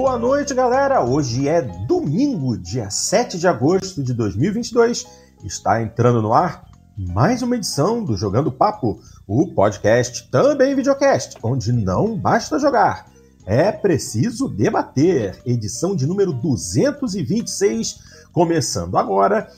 Boa noite, galera! Hoje é domingo, dia 7 de agosto de 2022. Está entrando no ar mais uma edição do Jogando Papo, o podcast, também videocast, onde não basta jogar, é preciso debater. Edição de número 226, começando agora,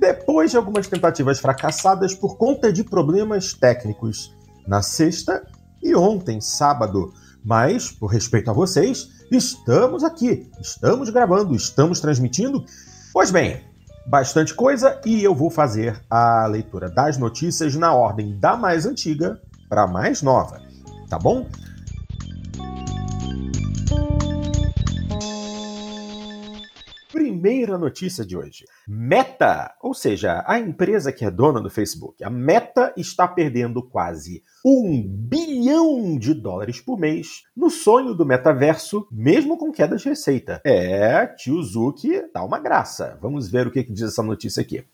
depois de algumas tentativas fracassadas por conta de problemas técnicos na sexta e ontem, sábado. Mas, por respeito a vocês, estamos aqui, estamos gravando, estamos transmitindo. Pois bem, bastante coisa e eu vou fazer a leitura das notícias na ordem da mais antiga para a mais nova, tá bom? Primeira notícia de hoje. Meta, ou seja, a empresa que é dona do Facebook, a Meta está perdendo quase um bilhão de dólares por mês no sonho do metaverso, mesmo com queda de receita. É, tio Zuki dá uma graça. Vamos ver o que, que diz essa notícia aqui.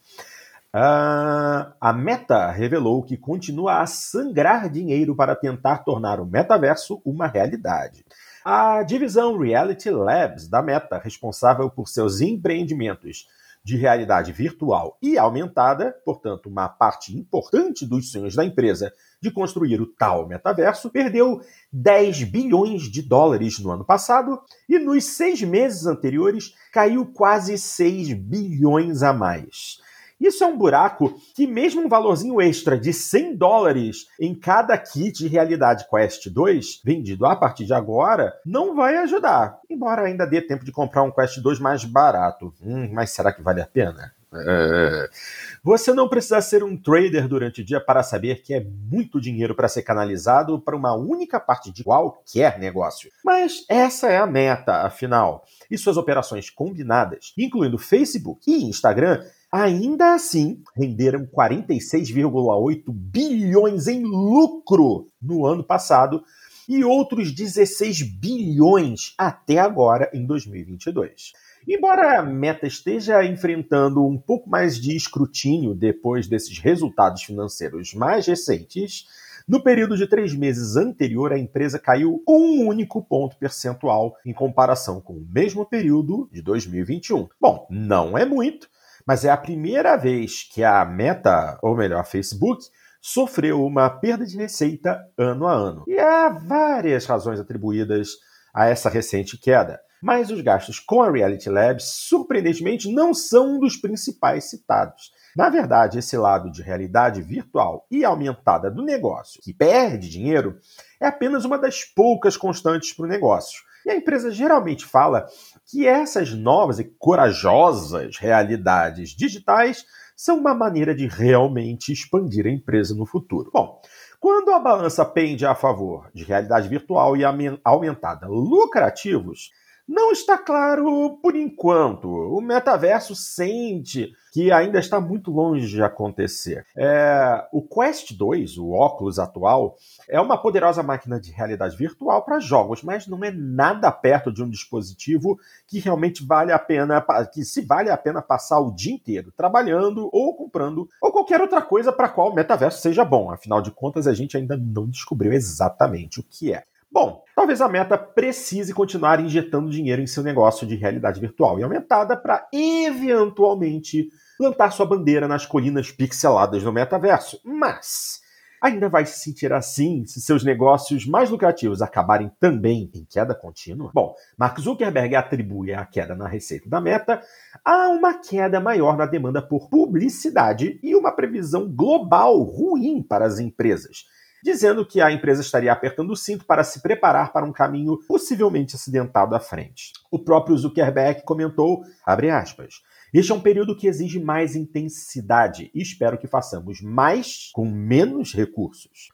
Uh, a Meta revelou que continua a sangrar dinheiro para tentar tornar o metaverso uma realidade. A divisão Reality Labs da Meta, responsável por seus empreendimentos de realidade virtual e aumentada, portanto, uma parte importante dos sonhos da empresa de construir o tal metaverso, perdeu 10 bilhões de dólares no ano passado e nos seis meses anteriores caiu quase 6 bilhões a mais. Isso é um buraco que, mesmo um valorzinho extra de 100 dólares em cada kit de Realidade Quest 2, vendido a partir de agora, não vai ajudar. Embora ainda dê tempo de comprar um Quest 2 mais barato. Hum, mas será que vale a pena? É. Você não precisa ser um trader durante o dia para saber que é muito dinheiro para ser canalizado para uma única parte de qualquer negócio. Mas essa é a meta, afinal. E suas operações combinadas, incluindo Facebook e Instagram, ainda assim renderam 46,8 bilhões em lucro no ano passado e outros 16 bilhões até agora em 2022. Embora a Meta esteja enfrentando um pouco mais de escrutínio depois desses resultados financeiros mais recentes, no período de três meses anterior, a empresa caiu um único ponto percentual em comparação com o mesmo período de 2021. Bom, não é muito, mas é a primeira vez que a Meta, ou melhor, Facebook, sofreu uma perda de receita ano a ano. E há várias razões atribuídas a essa recente queda. Mas os gastos com a Reality Labs, surpreendentemente, não são um dos principais citados. Na verdade, esse lado de realidade virtual e aumentada do negócio, que perde dinheiro, é apenas uma das poucas constantes para o negócio. E a empresa geralmente fala que essas novas e corajosas realidades digitais são uma maneira de realmente expandir a empresa no futuro. Bom, quando a balança pende a favor de realidade virtual e aumentada lucrativos, não está claro por enquanto. O metaverso sente que ainda está muito longe de acontecer. É, o Quest 2, o óculos atual, é uma poderosa máquina de realidade virtual para jogos, mas não é nada perto de um dispositivo que realmente vale a pena, que se vale a pena passar o dia inteiro trabalhando ou comprando ou qualquer outra coisa para qual o metaverso seja bom. Afinal de contas, a gente ainda não descobriu exatamente o que é. Bom, talvez a Meta precise continuar injetando dinheiro em seu negócio de realidade virtual e aumentada para eventualmente plantar sua bandeira nas colinas pixeladas do metaverso. Mas ainda vai se sentir assim se seus negócios mais lucrativos acabarem também em queda contínua? Bom, Mark Zuckerberg atribui a queda na receita da Meta a uma queda maior na demanda por publicidade e uma previsão global ruim para as empresas dizendo que a empresa estaria apertando o cinto para se preparar para um caminho possivelmente acidentado à frente. O próprio Zuckerberg comentou, aspas, este é um período que exige mais intensidade e espero que façamos mais com menos recursos.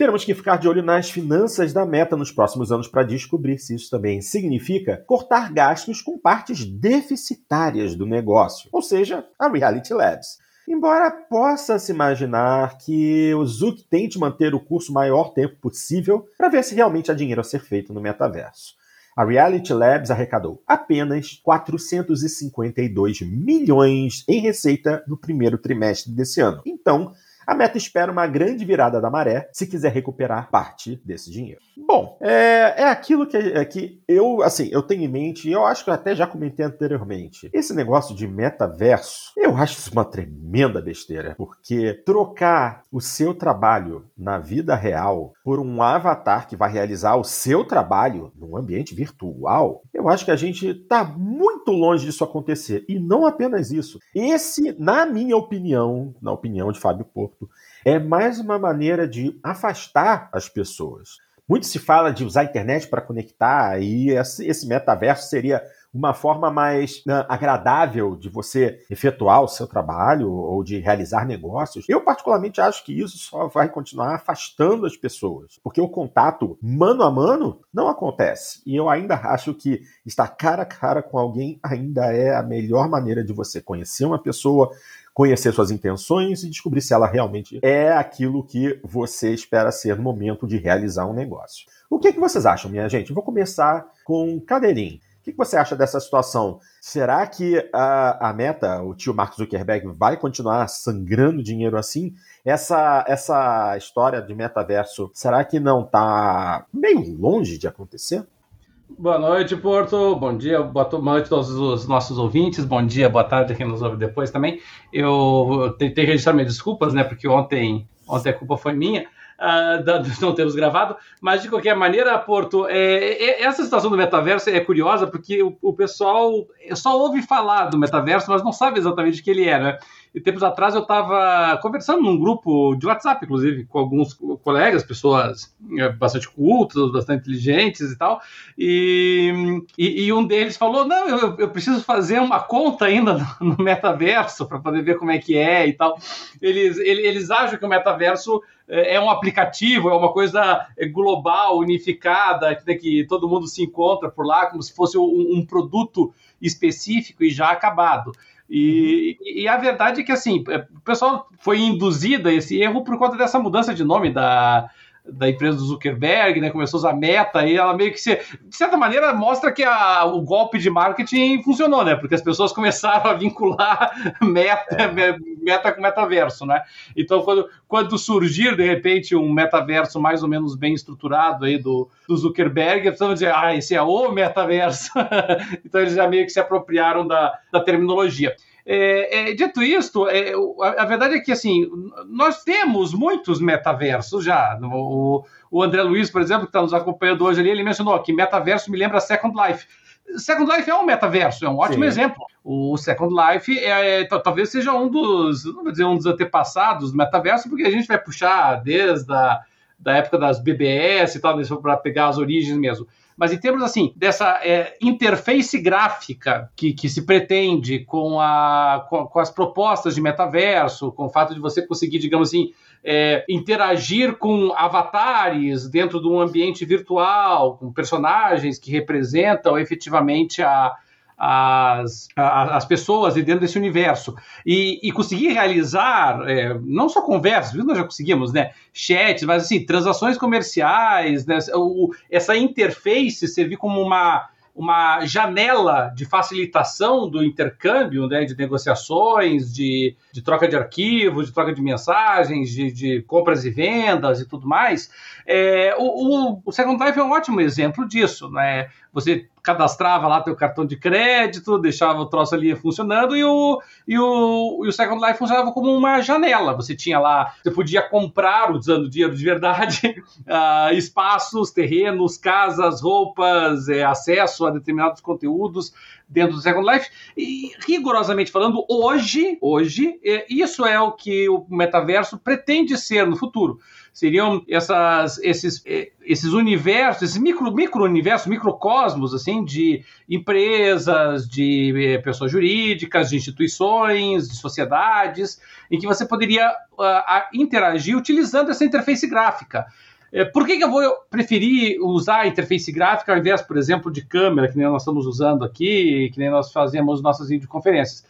Teremos que ficar de olho nas finanças da meta nos próximos anos para descobrir se isso também significa cortar gastos com partes deficitárias do negócio, ou seja, a Reality Labs. Embora possa se imaginar que o Zuck tente manter o curso o maior tempo possível para ver se realmente há dinheiro a ser feito no metaverso. A Reality Labs arrecadou apenas 452 milhões em receita no primeiro trimestre desse ano. Então, A Meta espera uma grande virada da maré se quiser recuperar parte desse dinheiro. Bom, é, é aquilo que, é, que eu, assim, eu tenho em mente, e eu acho que eu até já comentei anteriormente. Esse negócio de metaverso, eu acho isso uma tremenda besteira, porque trocar o seu trabalho na vida real por um avatar que vai realizar o seu trabalho num ambiente virtual, eu acho que a gente está muito longe disso acontecer. E não apenas isso. Esse, na minha opinião, na opinião de Fábio Porto, é mais uma maneira de afastar as pessoas. Muito se fala de usar a internet para conectar, e esse metaverso seria uma forma mais né, agradável de você efetuar o seu trabalho ou de realizar negócios. Eu, particularmente, acho que isso só vai continuar afastando as pessoas, porque o contato mano a mano não acontece. E eu ainda acho que estar cara a cara com alguém ainda é a melhor maneira de você conhecer uma pessoa, conhecer suas intenções e descobrir se ela realmente é aquilo que você espera ser no momento de realizar um negócio. O que, é que vocês acham, minha gente? Vou começar com Cadeirinho. O que você acha dessa situação? Será que a, a Meta, o tio Mark Zuckerberg, vai continuar sangrando dinheiro assim? Essa, essa história de metaverso, será que não está meio longe de acontecer? Boa noite, Porto. Bom dia, boa noite a todos os nossos ouvintes. Bom dia, boa tarde a quem nos ouve depois também. Eu tentei registrar minhas desculpas, né? Porque ontem, ontem a culpa foi minha de não termos gravado, mas de qualquer maneira, Porto, é, é, essa situação do metaverso é curiosa porque o, o, pessoal só ouve falar do metaverso, mas não sabe exatamente o que ele é, né? E tempos atrás eu estava conversando num grupo de WhatsApp, inclusive, com alguns colegas, pessoas é, bastante cultas, bastante inteligentes e tal, e, e, e um deles falou: Não, eu, eu, preciso fazer uma conta ainda no, metaverso para poder ver como é que é e tal. Eles, eles, eles acham que o metaverso é, é um aplicativo, é uma coisa global, unificada, que, que todo mundo se encontra por lá, como se fosse um, um produto específico e já acabado. E, e, a verdade é que assim, é, o pessoal foi induzido a esse erro por conta dessa mudança de nome da, da empresa do Zuckerberg, né? Começou a usar meta e ela meio que se, de certa maneira mostra que a, o golpe de marketing funcionou, né? Porque as pessoas começaram a vincular meta, é. meta com metaverso, né? Então quando, quando surgir de repente um metaverso mais ou menos bem estruturado aí do, do Zuckerberg, eles vão dizer, ah, esse é o metaverso. então eles já meio que se apropriaram da, da terminologia. É, é, dito isto, é, a, a, verdade é que assim nós temos muitos metaversos já. O, o André Luiz, por exemplo, que está nos acompanhando hoje ali, ele mencionou que metaverso me lembra Second Life. Second Life é um metaverso, é um ótimo Sim. exemplo. O Second Life é, é talvez seja um dos, não vou dizer um dos antepassados do metaverso, porque a gente vai puxar desde a da época das BBS e tal, para pegar as origens mesmo. Mas em termos assim, dessa é, interface gráfica que, que se pretende com, a, com, com, as propostas de metaverso, com o fato de você conseguir, digamos assim, é, interagir com avatares dentro de um ambiente virtual, com personagens que representam efetivamente a, as, as pessoas dentro desse universo e, e conseguir realizar é, não só conversas, nós já conseguimos, né, chats, mas assim transações comerciais, né, o, essa interface servir como uma uma janela de facilitação do intercâmbio, né, de negociações, de, de troca de arquivos, de troca de mensagens, de, de compras e vendas e tudo mais. É, o, o, o Second Life é um ótimo exemplo disso. Né? Você cadastrava lá teu cartão de crédito, deixava o troço ali funcionando e o, e o, e o Second Life funcionava como uma janela. Você tinha lá, você podia comprar, usando dinheiro de verdade, uh, espaços, terrenos, casas, roupas, é, acesso a determinados conteúdos dentro do Second Life. E, rigorosamente falando, hoje, hoje, é, isso é o que o metaverso pretende ser no futuro seriam essas, esses, eh, esses universos, esses micro, micro universos, microcosmos, assim, de empresas, de eh, pessoas jurídicas, de instituições, de sociedades, em que você poderia uh, interagir utilizando essa interface gráfica. Eh, por que, que, eu vou preferir usar a interface gráfica ao invés, por exemplo, de câmera, que nem nós estamos usando aqui, que nem nós fazemos nossas videoconferências?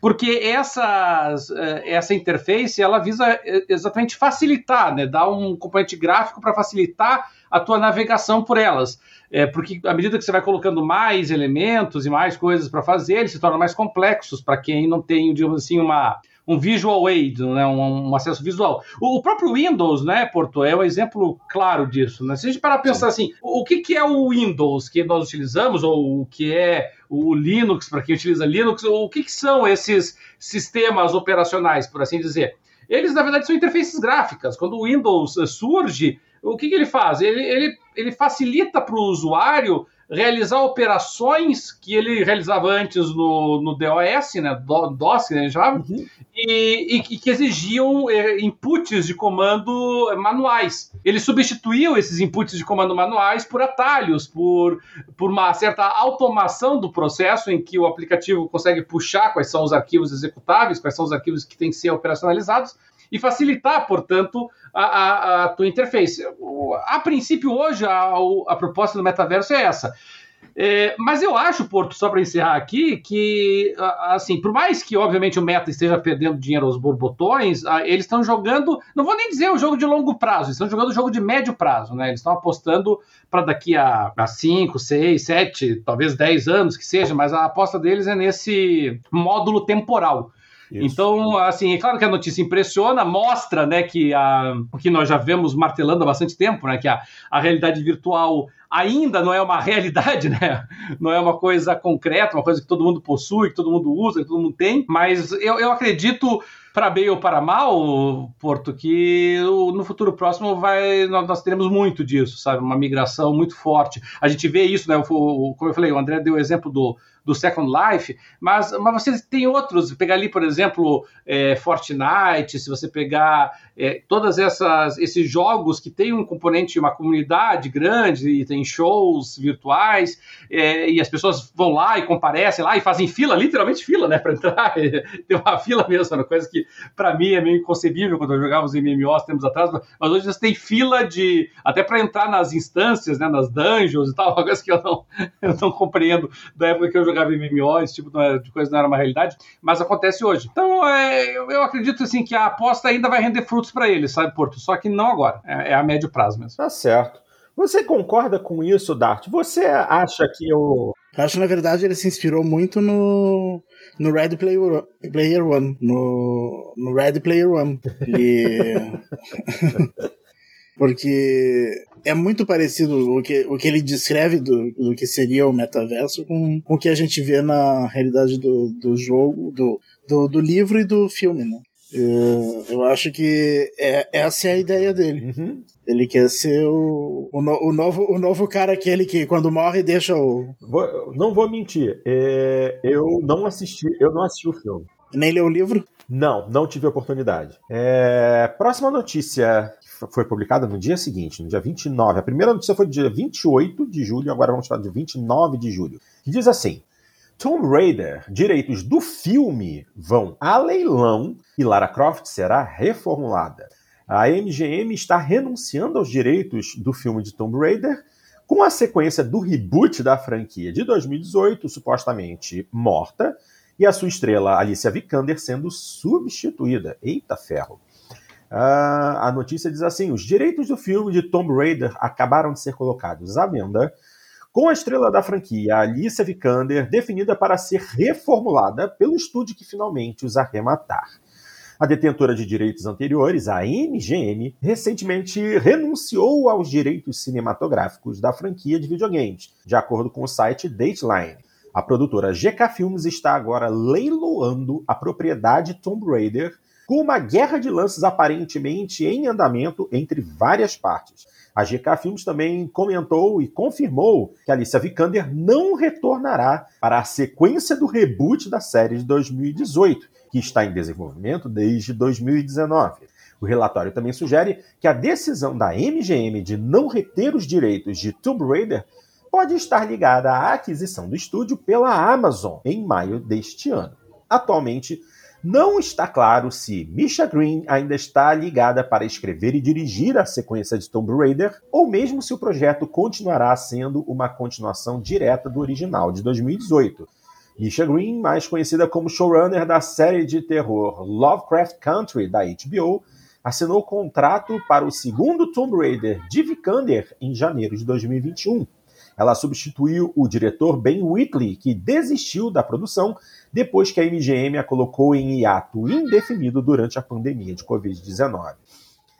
Porque essas, eh, essa interface ela visa eh, exatamente facilitar, né, dar um componente gráfico para facilitar a tua navegação por elas. É, porque à medida que você vai colocando mais elementos e mais coisas para fazer, eles se tornam mais complexos para quem não tem, digamos assim, uma, um visual aid, né, um, um acesso visual. O, o, próprio Windows, né, Porto, é um exemplo claro disso. Né? Se a gente parar para pensar Sim. assim, o, o que, que é o Windows que nós utilizamos, ou o que é o Linux, para quem utiliza Linux, o que, que são esses sistemas operacionais, por assim dizer? Eles, na verdade, são interfaces gráficas. Quando o Windows surge, o que, que ele faz? Ele, ele, ele facilita para o usuário realizar operações que ele realizava antes no, no DOS, né, DOS, que a gente chamava, uhum. e, e, que exigiam é, inputs de comando manuais. Ele substituiu esses inputs de comando manuais por atalhos, por, por uma certa automação do processo em que o aplicativo consegue puxar quais são os arquivos executáveis, quais são os arquivos que têm que ser operacionalizados, e facilitar, portanto, a, a, a tua interface. A princípio, hoje, a, a proposta do metaverso é essa. É, mas eu acho, Porto, só para encerrar aqui, que, assim, por mais que, obviamente, o Meta esteja perdendo dinheiro aos borbotões, eles estão jogando, não vou nem dizer o jogo de longo prazo, estão jogando o jogo de médio prazo, né? Eles estão apostando para daqui a 5, 6, 7, talvez 10 anos que seja, mas a aposta deles é nesse módulo temporal. Isso. Então, assim, é claro que a notícia impressiona, mostra, né, que a, o que nós já vemos martelando há bastante tempo, né, que a, a realidade virtual ainda não é uma realidade, né? Não é uma coisa concreta, uma coisa que todo mundo possui, que todo mundo usa, que todo mundo tem, mas eu, eu acredito para bem ou para mal, Porto, que no futuro próximo vai, nós teremos muito disso, sabe? Uma migração muito forte. A gente vê isso, né? Como eu falei, o André deu o exemplo do, do Second Life, mas, mas você tem outros, pegar ali, por exemplo, é, Fortnite, se você pegar é, todas essas esses jogos que tem um componente, uma comunidade grande, e tem shows virtuais, é, e as pessoas vão lá e comparecem lá e fazem fila, literalmente fila, né, para entrar, tem uma fila mesmo, uma coisa que para mim é meio inconcebível quando eu jogava os MMOs tempos atrás, mas hoje você tem fila de, até para entrar nas instâncias, né, nas dungeons e tal, uma coisa que eu não, eu não compreendo da época que eu jogava jogava MMO, esse tipo de coisa não era uma realidade, mas acontece hoje. Então, é, eu, eu, acredito assim que a aposta ainda vai render frutos para eles, sabe, Porto? Só que não agora, é, é, a médio prazo mesmo. Tá certo. Você concorda com isso, Dart? Você acha que o. Eu acho que, na verdade, ele se inspirou muito no, no Red Player, Player One. No, no Red Player One. E... Porque é muito parecido o que, o que ele descreve do, do que seria o metaverso com, com o que a gente vê na realidade do, do jogo, do, do, do livro e do filme, né? Eu, eu acho que é, essa é a ideia dele. Uhum. Ele quer ser o, o, o, novo, o novo cara aquele que quando morre deixa o. Vou, não vou mentir, é, eu não assisti, eu não assisti o filme. Nem leu o livro? Não, não tive oportunidade. É, próxima notícia foi publicada no dia seguinte, no dia 29. A primeira notícia foi do dia 28 de julho, agora vamos falar de 29 de julho. Que diz assim: Tomb Raider, direitos do filme vão a leilão e Lara Croft será reformulada. A MGM está renunciando aos direitos do filme de Tomb Raider com a sequência do reboot da franquia de 2018, supostamente morta, e a sua estrela Alicia Vikander sendo substituída. Eita ferro! Uh, a notícia diz assim: os direitos do filme de Tomb Raider acabaram de ser colocados à venda, com a estrela da franquia, Alicia Vikander, definida para ser reformulada pelo estúdio que finalmente os arrematar. A detentora de direitos anteriores, a MGM, recentemente renunciou aos direitos cinematográficos da franquia de videogames, de acordo com o site Dateline. A produtora GK Films está agora leiloando a propriedade Tomb Raider com uma guerra de lances aparentemente em andamento entre várias partes. A GK Filmes também comentou e confirmou que Alicia Vikander não retornará para a sequência do reboot da série de 2018, que está em desenvolvimento desde 2019. O relatório também sugere que a decisão da MGM de não reter os direitos de Tomb Raider pode estar ligada à aquisição do estúdio pela Amazon em maio deste ano. Atualmente, não está claro se Misha Green ainda está ligada para escrever e dirigir a sequência de Tomb Raider, ou mesmo se o projeto continuará sendo uma continuação direta do original de 2018. Misha Green, mais conhecida como showrunner da série de terror Lovecraft Country da HBO, assinou contrato para o segundo Tomb Raider de Vikander em janeiro de 2021. Ela substituiu o diretor Ben Whitley, que desistiu da produção depois que a MGM a colocou em hiato indefinido durante a pandemia de Covid-19.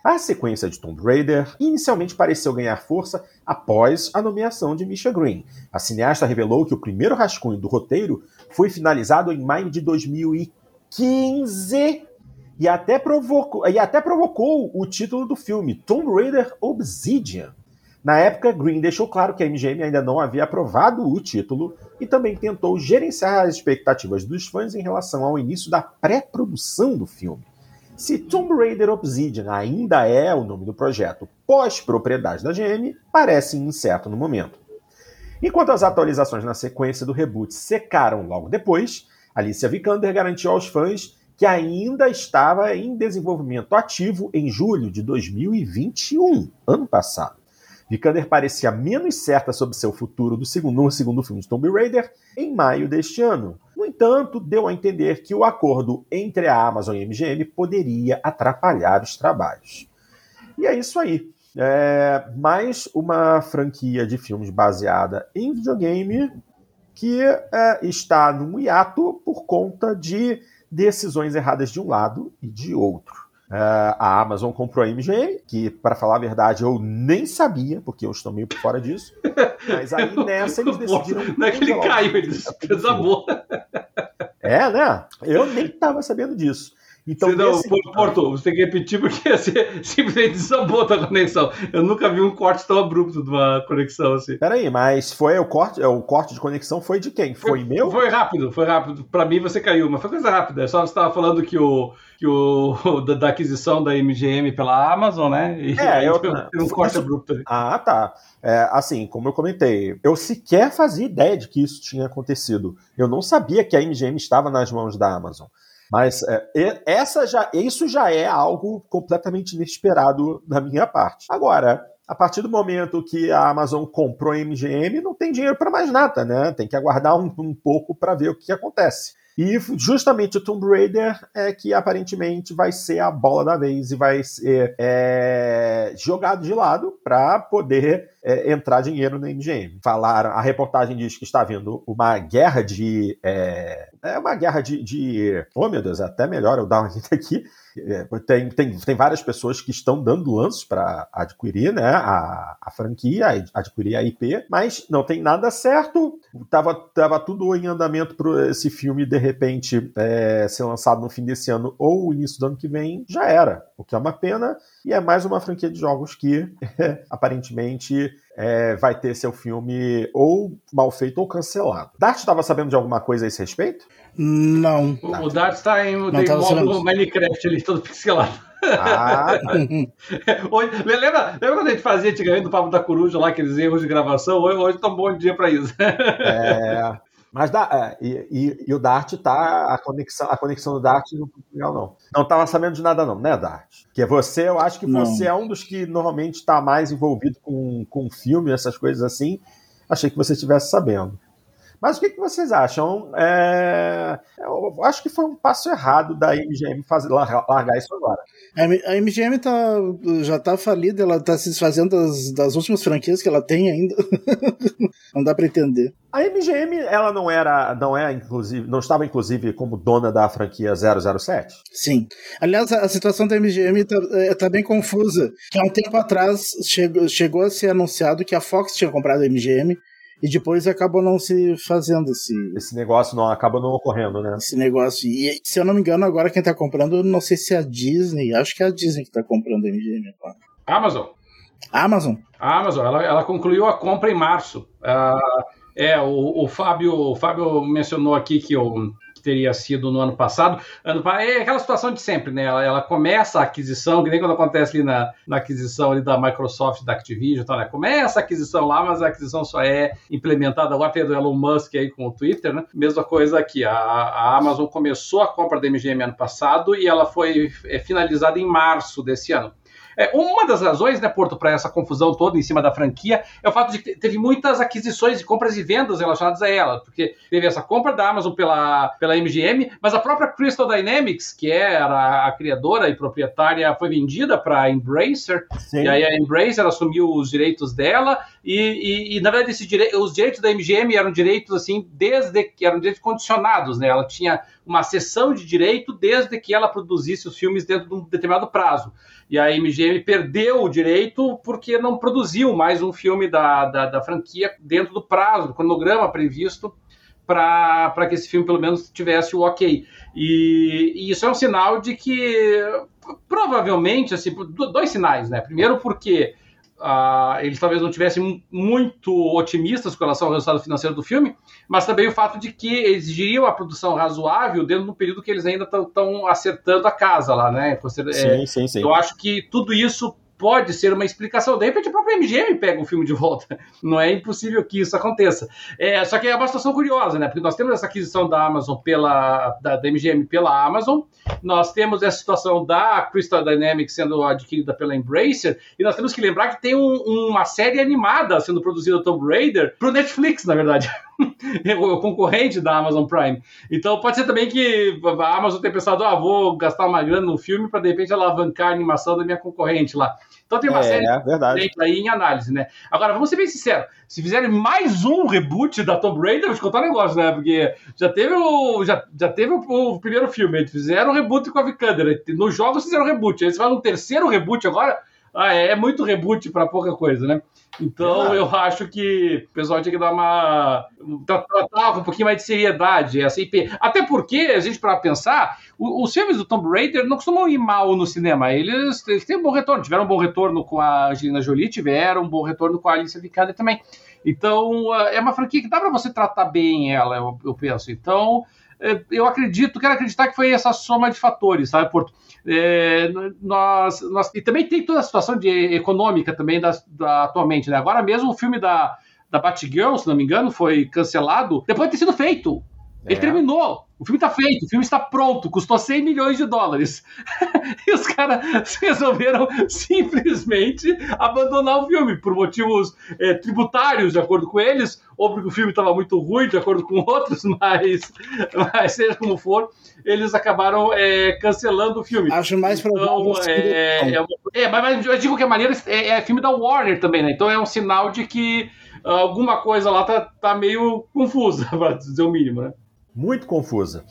A sequência de Tomb Raider inicialmente pareceu ganhar força após a nomeação de Misha Green. A cineasta revelou que o primeiro rascunho do roteiro foi finalizado em maio de 2015 e até provocou, e até provocou o título do filme, Tomb Raider Obsidian. Na época, Green deixou claro que a MGM ainda não havia aprovado o título e também tentou gerenciar as expectativas dos fãs em relação ao início da pré-produção do filme. Se Tomb Raider Obsidian ainda é o nome do projeto pós-propriedade da GM, parece incerto no momento. Enquanto as atualizações na sequência do reboot secaram logo depois, Alicia Vikander garantiu aos fãs que ainda estava em desenvolvimento ativo em julho de 2021, ano passado. Vikander parecia menos certa sobre seu futuro do segundo, no segundo filme de Tomb Raider em maio deste ano, entanto, deu a entender que o acordo entre a Amazon e a MGM poderia atrapalhar os trabalhos. E é isso aí. É mais uma franquia de filmes baseada em videogame que é, está no hiato por conta de decisões erradas de um lado e de outro. Uh, a Amazon comprou a MGM, que, para falar a verdade, eu nem sabia, porque eu estou meio por fora disso. Mas aí nessa eles decidiram. Não é que ele caiu, ele desabou. É, né? Eu nem estava sabendo disso. Então, você, não, Porto, você tem que repetir porque você simplesmente desabou a conexão. Eu nunca vi um corte tão abrupto de uma conexão assim. Peraí, mas foi o corte, o corte de conexão foi de quem? Foi, foi meu? Foi rápido, foi rápido. Para mim você caiu, mas foi coisa rápida. É só você estava falando que o que o da, da, aquisição da MGM pela Amazon, né? E é, eu, um corte isso, abrupto. Ali. Ah, tá. É, assim, como eu comentei, eu sequer fazia ideia de que isso tinha acontecido. Eu não sabia que a MGM estava nas mãos da Amazon. Mas é, essa já, isso já é algo completamente inesperado da minha parte. Agora, a partir do momento que a Amazon comprou a MGM, não tem dinheiro para mais nada, né? Tem que aguardar um, um pouco para ver o que acontece. E justamente o Tomb Raider é que aparentemente vai ser a bola da vez e vai ser é, jogado de lado para poder é, entrar dinheiro na MGM. Falaram, a reportagem diz que está havendo uma guerra de. É, é uma guerra de, de. Oh meu Deus, é até melhor eu dar uma aqui é, tem, tem, tem várias pessoas que estão dando lanços para adquirir né, a, a franquia, adquirir a IP, mas não tem nada certo. Tava, tava tudo em andamento para esse filme, de repente, é, ser lançado no fim desse ano ou início do ano que vem, já era. O que é uma pena, e é mais uma franquia de jogos que aparentemente é, vai ter seu filme ou mal feito ou cancelado. Dart estava sabendo de alguma coisa a esse respeito? Não. O, o Dart está em, não tem modo Minecraft ali, todo pixelado. Ah, tá. hoje, lembra, lembra quando a gente fazia antigamente no Papo da Coruja lá, aqueles erros de gravação? Hoje, hoje tá um bom dia para isso. É, mas dá, é, e, e, e, o Dart tá. A conexão, a conexão do Dart não legal, não. Não estava sabendo de nada, não, né, Dart? Que você, eu acho que não. você é um dos que normalmente está mais envolvido com, com filme, essas coisas assim. Achei que você estivesse sabendo. Mas o que, que vocês acham? É... Eu acho que foi um passo errado da MGM fazer, largar isso agora. A MGM tá, já tá falida, ela tá se desfazendo das, das últimas franquias que ela tem ainda. não dá para entender. A MGM, ela não era, não é inclusive, não estava inclusive como dona da franquia 007? Sim. Aliás, a, a situação da MGM tá, é, tá, bem confusa. Que há um tempo atrás chegou, chegou a ser anunciado que a Fox tinha comprado a MGM e depois acabou não se fazendo esse. Esse negócio não acaba não ocorrendo, né? Esse negócio. E se eu não me engano, agora quem tá comprando, não sei se é a Disney, acho que é a Disney que tá comprando a MGM agora. Amazon. Amazon? A Amazon, ela, ela concluiu a compra em março. Uh, é, o, o, Fábio, o Fábio mencionou aqui que o teria sido no ano passado. É aquela situação de sempre, né? Ela, ela, começa a aquisição, que nem quando acontece ali na, na aquisição ali da Microsoft, da Activision, tá, né? começa a aquisição lá, mas a aquisição só é implementada agora pelo Elon Musk aí com o Twitter, né? Mesma coisa aqui, a, a Amazon começou a compra da MGM ano passado e ela foi é, finalizada em março desse ano. É, uma das razões, né, Porto, para essa confusão toda em cima da franquia é o fato de que teve muitas aquisições, compras e vendas relacionadas a ela, porque teve essa compra da Amazon pela, pela MGM, mas a própria Crystal Dynamics, que era a criadora e proprietária, foi vendida para a Embracer, Sim. e aí a Embracer assumiu os direitos dela, e, e, e na verdade dire... os direitos da MGM eram direitos assim, desde que eram direitos condicionados, né? Ela tinha uma sessão de direito desde que ela produzisse os filmes dentro de um determinado prazo. E a MGM perdeu o direito porque não produziu mais um filme da, da, da franquia dentro do prazo, do cronograma previsto para que esse filme pelo menos tivesse o ok. E, e, isso é um sinal de que provavelmente, assim, dois sinais, né? Primeiro porque uh, eles talvez não tivessem muito otimistas com relação ao resultado financeiro do filme, mas também o fato de que exigiriam a produção razoável dentro do período que eles ainda estão acertando a casa lá, né? Sim, é, sim, sim. Eu acho que tudo isso pode ser uma explicação. De repente, a própria MGM pega o filme de volta. Não é impossível que isso aconteça. É, só que é uma situação curiosa, né? Porque nós temos essa aquisição da Amazon pela da, da MGM pela Amazon, nós temos essa situação da Crystal Dynamics sendo adquirida pela Embracer, e nós temos que lembrar que tem um, uma série animada sendo produzida Tomb Raider para o Netflix, na verdade. o concorrente da Amazon Prime. Então pode ser também que a Amazon tenha pensado, ah, vou gastar uma grana no filme para de repente alavancar a animação da minha concorrente lá. Então tem uma é, série é aí em análise, né? Agora, vamos ser bem sinceros, se fizerem mais um reboot da Tomb Raider, eu vou te contar um negócio, né? Porque já teve o, já, já teve o, o primeiro filme, eles fizeram um reboot com a Vikander, nos jogos fizeram um reboot, eles fazem um terceiro reboot agora, ah, é, é muito reboot para pouca coisa, né? Então eu acho que o pessoal tinha que dar uma. tratar com um pouquinho mais de seriedade essa IP. Até porque, a gente, para pensar, os filmes do Tomb Raider não costumam ir mal no cinema. Eles, eles têm um bom retorno. Tiveram um bom retorno com a Angelina Jolie, tiveram um bom retorno com a Alicia Vikander também. Então, é uma franquia que dá para você tratar bem ela, eu, eu penso. Então, é, eu acredito, quero acreditar que foi essa soma de fatores, sabe, Porto? É, nós, nós, e também tem toda a situação de, econômica também da, da, atualmente, né? Agora mesmo o filme da, da Batgirl, se não me engano, foi cancelado depois de ter sido feito. É. Ele terminou. O filme está feito, o filme está pronto, custou 100 milhões de dólares. e os caras resolveram simplesmente abandonar o filme por motivos é, tributários, de acordo com eles, ou porque o filme estava muito ruim, de acordo com outros, mas, mas seja como for, eles acabaram é, cancelando o filme. Acho mais então, é, é, é, mas eu digo que a maneira é, é filme da Warner também, né? Então é um sinal de que alguma coisa lá tá, tá meio confusa, para dizer o mínimo, né? Muito confusa.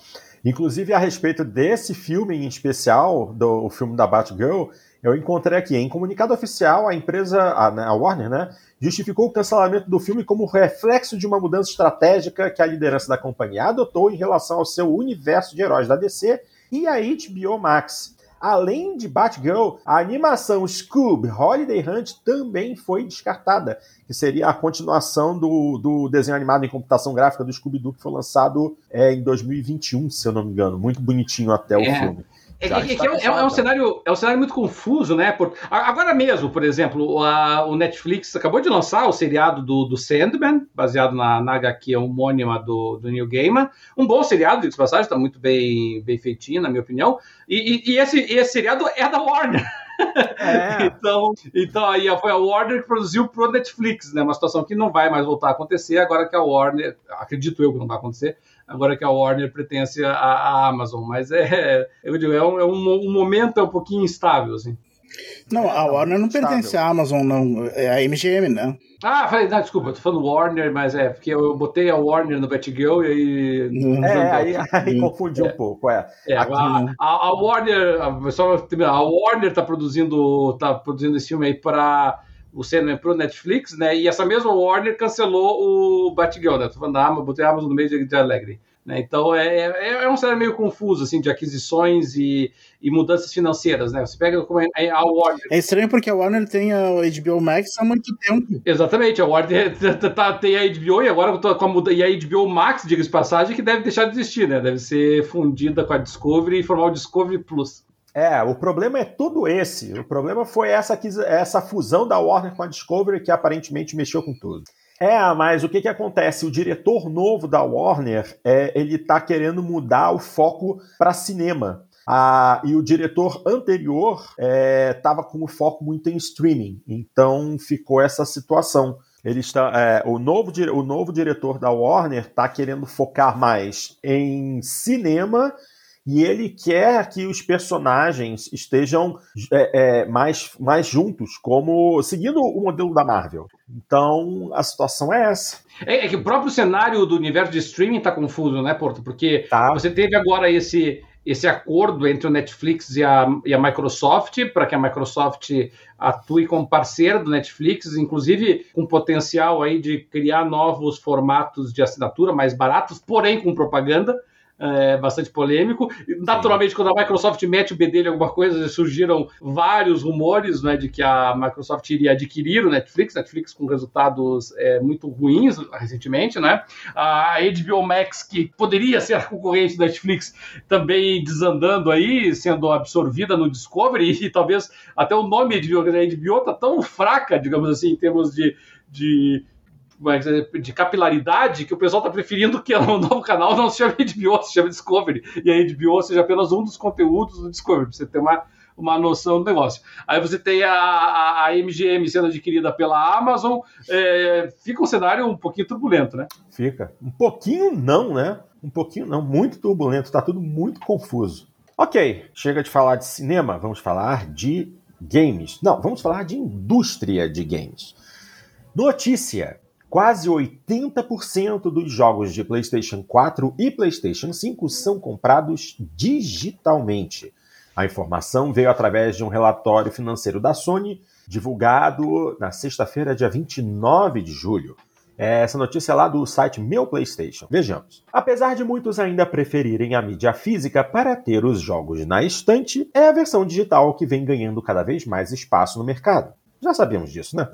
Inclusive, a respeito desse filme em especial, do filme da Batgirl, eu encontrei aqui, em comunicado oficial, a empresa, né, a Warner, né, justificou o cancelamento do filme como reflexo de uma mudança estratégica que a liderança da companhia adotou em relação ao seu universo de heróis da DC e a HBO Max. Além de Batgirl, a animação Scoob Holiday Hunt também foi descartada, que seria a continuação do, do desenho animado em computação gráfica do Scooby-Doo, que foi lançado é, em 2021, se eu não me engano. Muito bonitinho até o é. filme. É, é, é, é, um cenário, é um cenário muito confuso, né? Por, agora mesmo, por exemplo, a, o Netflix acabou de lançar o seriado do, do Sandman, baseado na, na HQ homônima do, do Neil Gaiman. Um bom seriado, de passagem, está muito bem, bem feitinho, na minha opinião. E, e, e esse, esse seriado é da Warner. É. então, então aí foi a Warner que produziu pro Netflix, né? Uma situação que não vai mais voltar a acontecer agora que a Warner, acredito eu que não vai acontecer, agora que a Warner pertence à, à Amazon. Mas é, eu digo, é um, é um, um momento é um pouquinho instável, assim. Não, a Warner não pertence à Amazon, não. É a MGM, né? Ah, falei, não, desculpa, eu tô falando Warner, mas é, porque eu botei a Warner no Batgirl e aí. É, aí, aí confundiu é. um pouco, é. é Aqui, a, a, a, Warner, só a Warner tá produzindo, tá produzindo esse filme aí para o cinema pro Netflix, né? E essa mesma Warner cancelou o Batgirl, né? Tô falando da Amazon, botei a Amazon no meio de, de Alegre. Né? Então é, é, é, um cenário meio confuso assim de aquisições e, e mudanças financeiras, né? Você pega como é a Warner. É estranho porque a Warner tem a HBO Max há muito tempo. Exatamente, a Warner tá, tem a HBO e agora com a, e a HBO Max, diga-se passagem, que deve deixar de existir, né? Deve ser fundida com a Discovery e formar o Discovery Plus. É, o problema é todo esse. O problema foi essa, essa fusão da Warner com a Discovery que aparentemente mexeu com tudo. É, mas o que, que acontece? O diretor novo da Warner, é, ele tá querendo mudar o foco para cinema. Ah, e o diretor anterior estava é, com o foco muito em streaming, então ficou essa situação. Ele está, é, o, novo, o novo diretor da Warner está querendo focar mais em cinema e ele quer que os personagens estejam é, é, mais, mais juntos, como seguindo o modelo da Marvel. Então a situação é essa. É, é que o próprio cenário do universo de streaming está confuso, né, Porto? Porque tá. você teve agora esse esse acordo entre o Netflix e a, e a Microsoft, para que a Microsoft atue como parceira do Netflix, inclusive com potencial aí de criar novos formatos de assinatura mais baratos, porém com propaganda é, bastante polêmico. Naturalmente, Sim. quando a Microsoft mete o bedelho em alguma coisa, surgiram vários rumores né, de que a Microsoft iria adquirir o Netflix, Netflix com resultados é, muito ruins recentemente, né? A HBO Max, que poderia ser a concorrente da Netflix, também desandando aí, sendo absorvida no Discovery, e talvez até o nome de HBO, HBO tá tão fraca, digamos assim, em termos de, de de capilaridade que o pessoal está preferindo que o novo canal não se chame HBO, se chame Discovery. E a HBO seja apenas um dos conteúdos do Discovery, para você ter uma, uma noção do negócio. Aí você tem a, a, a MGM sendo adquirida pela Amazon, é, fica um cenário um pouquinho turbulento, né? Fica. Um pouquinho não, né? Um pouquinho não, muito turbulento, está tudo muito confuso. Ok, chega de falar de cinema, vamos falar de games. Não, vamos falar de indústria de games. Notícia: Quase 80% dos jogos de PlayStation 4 e PlayStation 5 são comprados digitalmente. A informação veio através de um relatório financeiro da Sony, divulgado na sexta-feira, dia 29 de julho. Essa notícia é lá do site Meu PlayStation. Vejamos. Apesar de muitos ainda preferirem a mídia física para ter os jogos na estante, é a versão digital que vem ganhando cada vez mais espaço no mercado. Já sabíamos disso, né?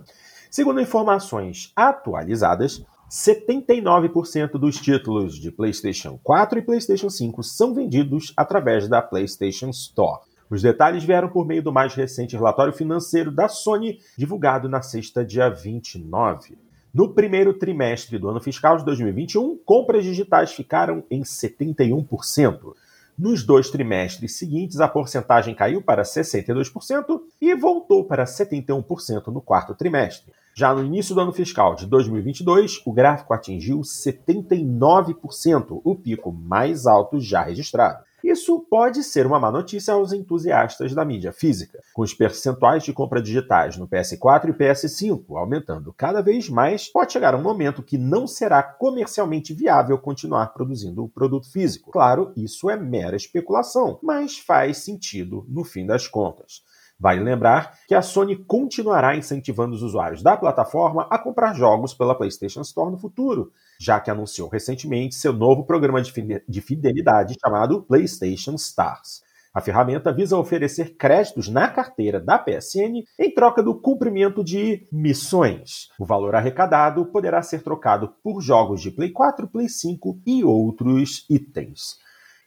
Segundo informações atualizadas, 79% dos títulos de PlayStation 4 e PlayStation 5 são vendidos através da PlayStation Store. Os detalhes vieram por meio do mais recente relatório financeiro da Sony, divulgado na sexta, dia 29. No primeiro trimestre do ano fiscal de 2021, compras digitais ficaram em 71%. Nos dois trimestres seguintes, a porcentagem caiu para 62% e voltou para 71% no quarto trimestre. Já no início do ano fiscal de 2022, o gráfico atingiu 79%, o pico mais alto já registrado. Isso pode ser uma má notícia aos entusiastas da mídia física, com os percentuais de compra digitais no PS4 e PS5 aumentando cada vez mais, pode chegar um momento que não será comercialmente viável continuar produzindo o produto físico. Claro, isso é mera especulação, mas faz sentido no fim das contas. Vale lembrar que a Sony continuará incentivando os usuários da plataforma a comprar jogos pela PlayStation Store no futuro, já que anunciou recentemente seu novo programa de fidelidade chamado PlayStation Stars. A ferramenta visa oferecer créditos na carteira da PSN em troca do cumprimento de missões. O valor arrecadado poderá ser trocado por jogos de Play 4, Play 5 e outros itens.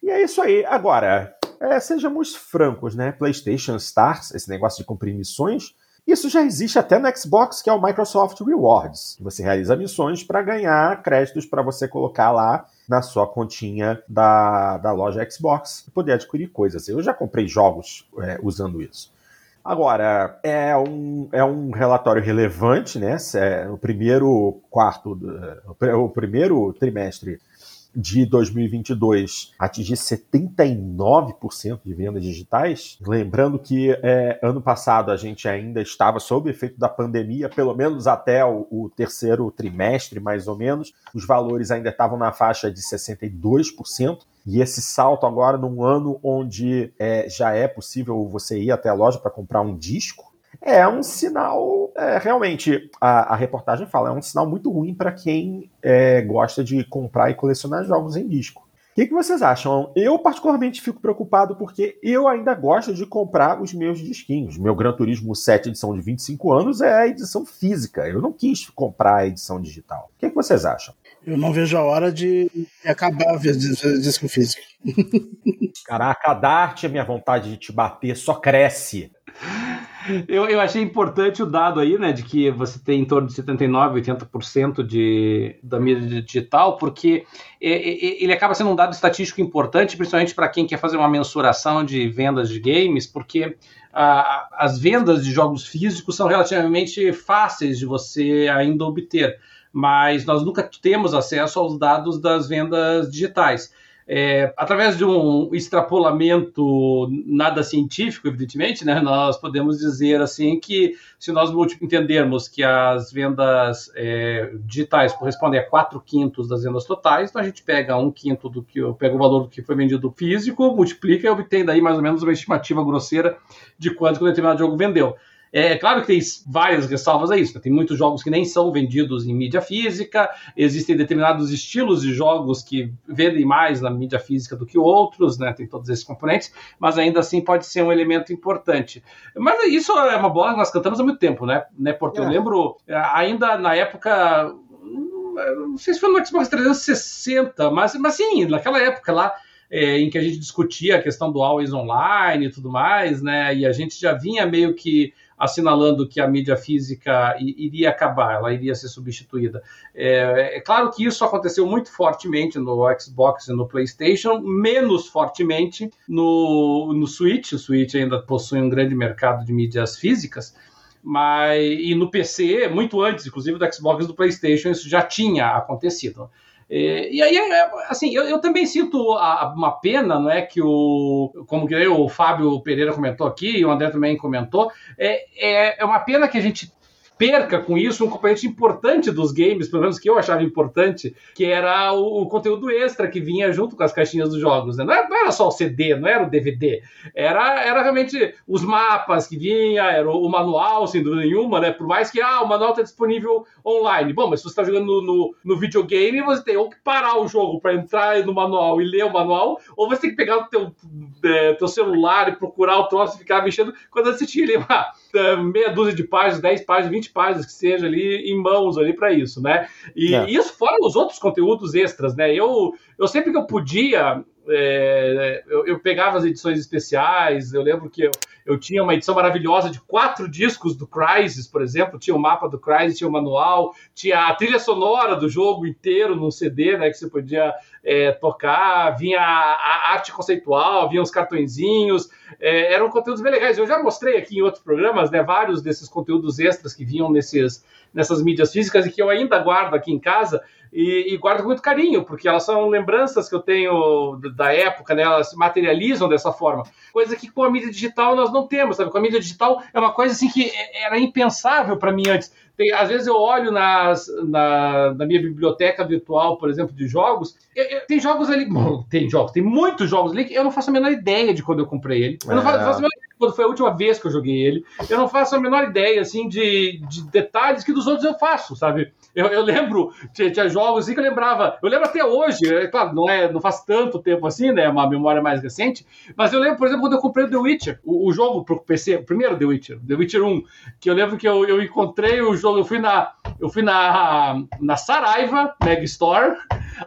E é isso aí. Agora, é, sejamos francos, né? PlayStation Stars, esse negócio de cumprir missões, isso já existe até no Xbox, que é o Microsoft Rewards. Você realiza missões para ganhar créditos para você colocar lá na sua continha da, da loja Xbox e poder adquirir coisas. Eu já comprei jogos é, usando isso. Agora, é um, é um relatório relevante, né? É o primeiro quarto, o primeiro trimestre de 2022 atingir 79% de vendas digitais. Lembrando que é, ano passado a gente ainda estava sob efeito da pandemia, pelo menos até o, o terceiro trimestre, mais ou menos. Os valores ainda estavam na faixa de 62%. E esse salto agora, num ano onde é, já é possível você ir até a loja para comprar um disco, é um sinal, é, realmente, a, a, reportagem fala, é um sinal muito ruim para quem é, gosta de comprar e colecionar jogos em disco. O que, que, vocês acham? Eu, particularmente, fico preocupado porque eu ainda gosto de comprar os meus disquinhos. Meu Gran Turismo 7 edição de 25 anos é a edição física. Eu não quis comprar a edição digital. O que, que vocês acham? Eu não vejo a hora de acabar ver disco físico. Caraca, a Dart, a minha vontade de te bater só cresce. Eu, eu achei importante o dado aí, né, de que você tem em torno de 79%, 80% de, da mídia digital, porque ele acaba sendo um dado estatístico importante, principalmente para quem quer fazer uma mensuração de vendas de games, porque as vendas de jogos físicos são relativamente fáceis de você ainda obter, mas nós nunca temos acesso aos dados das vendas digitais é, através de um extrapolamento nada científico, evidentemente, né, nós podemos dizer assim que se nós entendermos que as vendas é, digitais correspondem a 4 quintos das vendas totais, então a gente pega um quinto do que pega o valor do que foi vendido físico, multiplica e obtém daí mais ou menos uma estimativa grosseira de quanto que um determinado jogo vendeu. É claro que tem várias ressalvas a isso. Né? Tem muitos jogos que nem são vendidos em mídia física, existem determinados estilos de jogos que vendem mais na mídia física do que outros, né? Tem todos esses componentes, mas ainda assim pode ser um elemento importante. Mas isso é uma bola que nós cantamos há muito tempo, né? né Porque é. eu lembro, ainda na época. Não sei se foi no Xbox 360, mas, mas sim, naquela época lá. É, em que a gente discutia a questão do Always Online e tudo mais, né? E a gente já vinha meio que assinalando que a mídia física iria acabar, ela iria ser substituída. É, é, claro que isso aconteceu muito fortemente no Xbox e no PlayStation, menos fortemente no, no Switch. O Switch ainda possui um grande mercado de mídias físicas. Mas, e no PC, muito antes, inclusive do Xbox e do PlayStation, isso já tinha acontecido. E, e aí, é, assim, eu, eu também sinto a, uma pena, não é, que o, como que o Fábio Pereira comentou aqui, e o André também comentou, é, é, é uma pena que a gente perca com isso um componente importante dos games, pelo menos que eu achava importante, que era o, o conteúdo extra que vinha junto com as caixinhas dos jogos. Né? Não, era, não, era, só o CD, não era o DVD, era, era realmente os mapas que vinha, era o, o manual, sem dúvida nenhuma, né? Por mais que ah, o manual está disponível online. Bom, mas se você está jogando no, no, videogame, você tem ou que parar o jogo para entrar no manual e ler o manual, ou você tem que pegar o teu, é, teu celular e procurar o troço e ficar mexendo quando você tinha ali uma, meia dúzia de páginas, 10 páginas, 20 páginas que seja ali em mãos ali para isso, né? E é. isso fora os outros conteúdos extras, né? Eu, eu sempre que eu podia, é, eu, eu, pegava as edições especiais, eu lembro que eu, eu tinha uma edição maravilhosa de quatro discos do Crysis, por exemplo, tinha o mapa do Crysis, tinha o manual, tinha a trilha sonora do jogo inteiro num CD, né, que você podia é, tocar, vinha a, a, arte conceitual, vinha os cartõezinhos, é, eram conteúdos bem legais. Eu já mostrei aqui em outros programas, né, vários desses conteúdos extras que vinham nesses, nessas mídias físicas e que eu ainda guardo aqui em casa, e, e, guardo com muito carinho, porque elas são lembranças que eu tenho da época, né? elas se materializam dessa forma. Coisa que com a mídia digital nós não temos, sabe? Com a mídia digital é uma coisa assim que é, era impensável para mim antes. Tem, às vezes eu olho nas, na, na, minha biblioteca virtual, por exemplo, de jogos. Eu, eu, tem jogos ali. Bom, tem jogos, tem muitos jogos ali que eu não faço a menor ideia de quando eu comprei ele. Eu não faço, é. faço a menor ideia de quando foi a última vez que eu joguei ele. Eu não faço a menor ideia, assim, de, de detalhes que dos outros eu faço, sabe? Eu, eu lembro, tinha, tinha, jogos assim que eu lembrava. Eu lembro até hoje, é claro, não, é, não faz tanto tempo assim, né? É uma memória mais recente. Mas eu lembro, por exemplo, quando eu comprei o The Witcher, o, o jogo pro PC, o primeiro The Witcher, The Witcher 1, que eu lembro que eu, eu encontrei o jogo, eu fui na, eu fui na, na Saraiva Meg Store.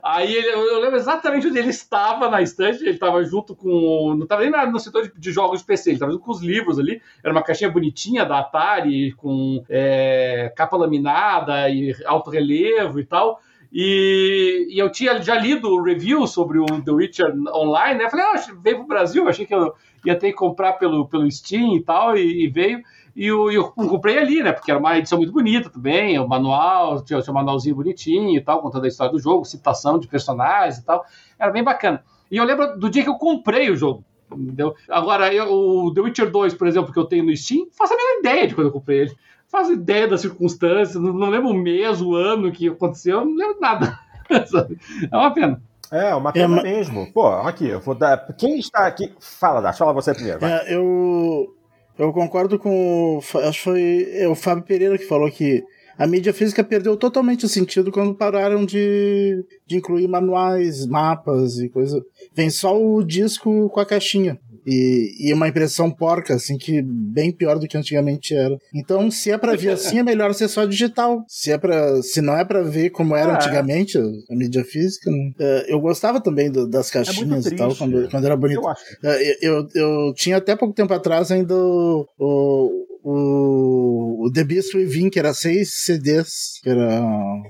Aí ele, eu lembro exatamente onde ele estava na estante, ele estava junto com. Não estava nem no setor de, de, jogos de PC, ele estava junto com os livros ali. Era uma caixinha bonitinha da Atari, com é, capa laminada e alto relevo e tal. E, e, eu tinha já lido review sobre o The Witcher online, né? Falei, ah, veio pro Brasil, achei que eu ia ter que comprar pelo, pelo Steam e tal, e, e veio. E eu, eu, comprei ali, né? Porque era uma edição muito bonita também, o manual, tinha, tinha um manualzinho bonitinho e tal, contando a história do jogo, citação de personagens e tal. Era bem bacana. E eu lembro do dia que eu comprei o jogo. Entendeu? Agora, eu, o The Witcher 2, por exemplo, que eu tenho no Steam, faço a menor ideia de quando eu comprei ele faço ideia das circunstâncias, não, não lembro o mês, o ano que aconteceu, não lembro nada. é uma pena. É, uma pena é, mesmo. Pô, aqui, eu vou dar. Quem está aqui. Fala, Dash, fala você primeiro. É, eu, eu concordo com. Acho que foi é, o Fábio Pereira que falou que a mídia física perdeu totalmente o sentido quando pararam de, de incluir manuais, mapas e coisa. Vem só o disco com a caixinha. E, e uma impressão porca, assim, que bem pior do que antigamente era. Então, se é para ver assim, é melhor ser só digital. Se é para, se não é para ver como era ah, antigamente a, mídia física, né? uh, eu gostava também do, das é caixinhas é e tal, quando, quando era bonito. Eu, uh, eu, eu, tinha até pouco tempo atrás ainda o, o o, o The Beast Within, que era seis CDs, que era,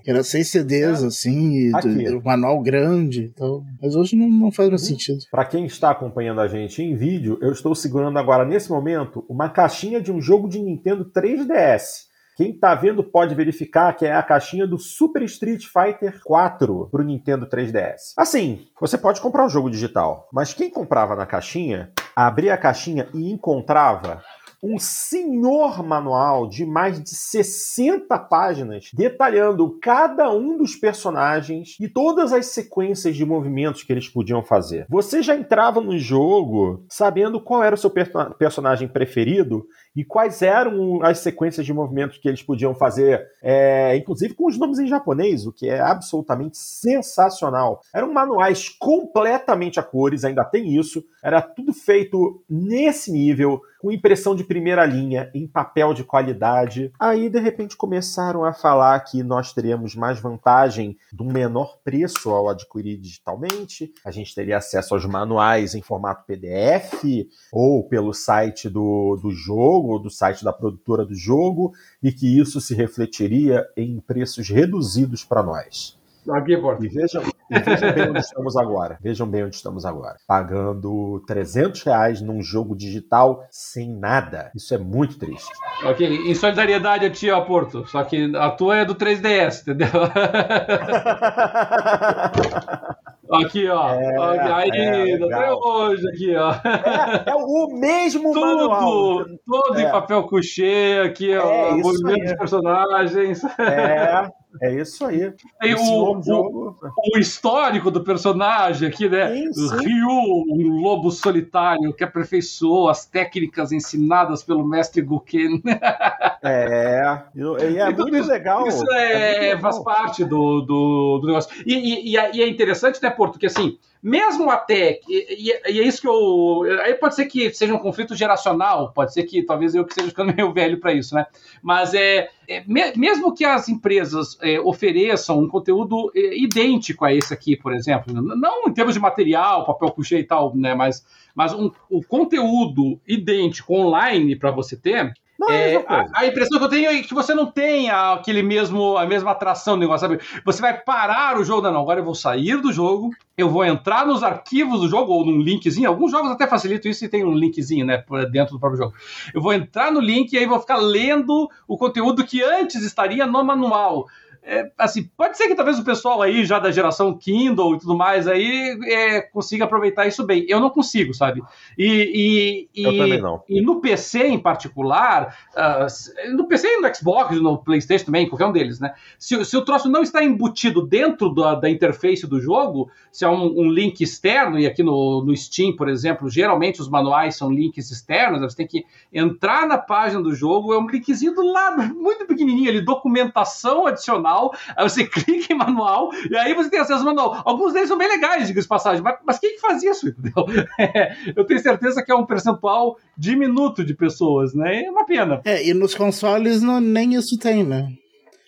que era seis CDs, é. assim, e o manual grande e tal. Mas hoje não, não faz mais uhum. sentido. Para quem está acompanhando a gente em vídeo, eu estou segurando agora, nesse momento, uma caixinha de um jogo de Nintendo 3DS. Quem está vendo pode verificar que é a caixinha do Super Street Fighter 4 para o Nintendo 3DS. Assim, você pode comprar um jogo digital, mas quem comprava na caixinha, abria a caixinha e encontrava um senhor manual de mais de 60 páginas detalhando cada um dos personagens e todas as sequências de movimentos que eles podiam fazer. Você já entrava no jogo sabendo qual era o seu personagem preferido e quais eram as sequências de movimentos que eles podiam fazer, é, inclusive com os nomes em japonês, o que é absolutamente sensacional. Eram manuais completamente a cores, ainda tem isso, era tudo feito nesse nível com impressão de primeira linha, em papel de qualidade. Aí, de repente, começaram a falar que nós teríamos mais vantagem do menor preço ao adquirir digitalmente, a gente teria acesso aos manuais em formato PDF ou pelo site do, do jogo, ou do site da produtora do jogo, e que isso se refletiria em preços reduzidos para nós. Aqui, e vejam, e vejam bem onde estamos agora. Vejam bem onde estamos agora. Pagando 300 reais num jogo digital sem nada. Isso é muito triste. Ok, em solidariedade a ti, Porto. Só que a tua é do 3DS, entendeu? Aqui, ó. É, aí, é, até hoje, aqui, ó. É, é o mesmo Tudo, manual. Tudo é. em papel couché, aqui, ó. É, movimento dos personagens. É. É isso aí. Tem o, o, o, histórico do personagem aqui, né? Ryu, um lobo solitário que aperfeiçoou as técnicas ensinadas pelo mestre Guken. É, e é muito isso, legal. Isso é, é faz parte do, do, do negócio. E, e, e, é interessante, né, Porto, que assim, mesmo até, e, e, é isso que eu. Aí pode ser que seja um conflito geracional, pode ser que talvez eu que esteja ficando meio velho para isso, né? Mas é, é me, mesmo que as empresas é, ofereçam um conteúdo é, idêntico a esse aqui, por exemplo, não em termos de material, papel couché e tal, né? Mas, mas um, o conteúdo idêntico online para você ter, não, é, é a, a, impressão que eu tenho é que você não tem aquele mesmo, a mesma atração do negócio, sabe? Você vai parar o jogo, não, não, agora eu vou sair do jogo, eu vou entrar nos arquivos do jogo, ou num linkzinho, alguns jogos até facilitam isso e tem um linkzinho, né, dentro do próprio jogo. Eu vou entrar no link e aí vou ficar lendo o conteúdo que antes estaria no manual é, assim, pode ser que talvez o pessoal aí, já da geração Kindle e tudo mais, aí é, consiga aproveitar isso bem. Eu não consigo, sabe? E, e, Eu e, também não. E no PC em particular, uh, no PC e no Xbox, no PlayStation também, qualquer um deles, né? Se, se o troço não está embutido dentro da, da interface do jogo, se é um, um, link externo, e aqui no, no Steam, por exemplo, geralmente os manuais são links externos, você tem que entrar na página do jogo, é um linkzinho do lado, muito pequenininho ali, documentação adicional manual, aí você clica em manual, e aí você tem acesso ao manual. Alguns deles são bem legais, diga-se passagem, mas, mas quem que faz isso, entendeu? É, eu tenho certeza que é um percentual diminuto de pessoas, né? É uma pena. É, e nos consoles não, nem isso tem, né?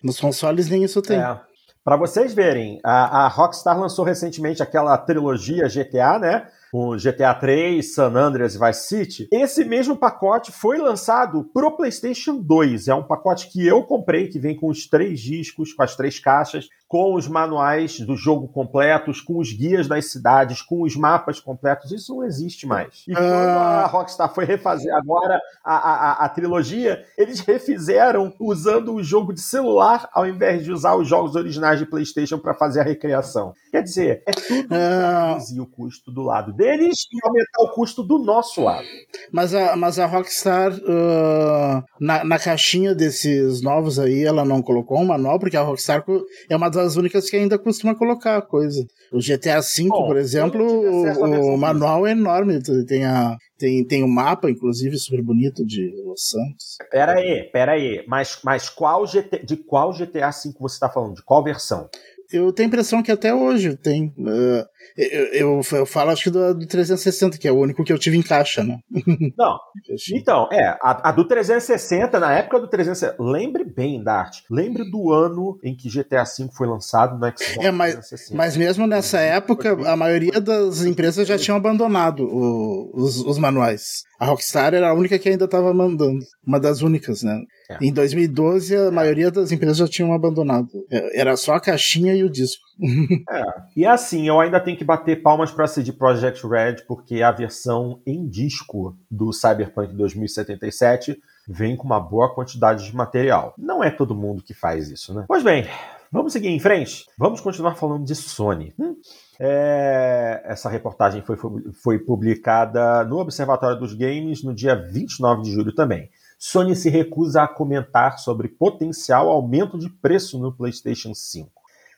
Nos consoles nem isso tem. É. Para vocês verem, a, a, Rockstar lançou recentemente aquela trilogia GTA, né? O GTA 3, San Andreas e Vice City, esse mesmo pacote foi lançado pro PlayStation 2. É um pacote que eu comprei, que vem com os três discos, com as três caixas, com os manuais do jogo completos, com os guias das cidades, com os mapas completos. Isso não existe mais. E quando a ah. Rockstar foi refazer agora a, a, a, trilogia, eles refizeram usando o jogo de celular ao invés de usar os jogos originais de PlayStation para fazer a recriação. Quer dizer, é tudo uh... e o custo do lado deles e aumentar o custo do nosso lado. Mas a, mas a Rockstar, uh, na, na caixinha desses novos aí, ela não colocou um manual, porque a Rockstar é uma das únicas que ainda costuma colocar coisa. O GTA V, Bom, por exemplo, o, o manual é enorme. Tem a, tem, tem um mapa, inclusive, super bonito de Los Santos. Pera aí, pera aí. Mas, mas qual GT, de qual GTA V você está falando? De qual versão? Eu tenho a impressão que até hoje tem. Uh, eu, eu, eu, falo, acho que do, do 360, que é o único que eu tive em caixa, né? Não. então, é, a, a, do 360, na época do 360, lembre bem, Dart, lembre do ano em que GTA V foi lançado no Xbox é, mas, 360. Mas mesmo nessa época, a maioria das empresas já tinham abandonado o, os, os manuais. A Rockstar era a única que ainda estava mandando. Uma das únicas, né? É. Em 2012, a é. maioria das empresas já tinham abandonado. É, era só a caixinha e o disco. é. E assim, eu ainda tenho que bater palmas para a CD Projekt Red, porque a versão em disco do Cyberpunk 2077 vem com uma boa quantidade de material. Não é todo mundo que faz isso, né? Pois bem, vamos seguir em frente. Vamos continuar falando de Sony. Hum? É, essa reportagem foi, foi publicada no Observatório dos Games no dia 29 de julho também. Sony se recusa a comentar sobre potencial aumento de preço no PlayStation 5. Uh,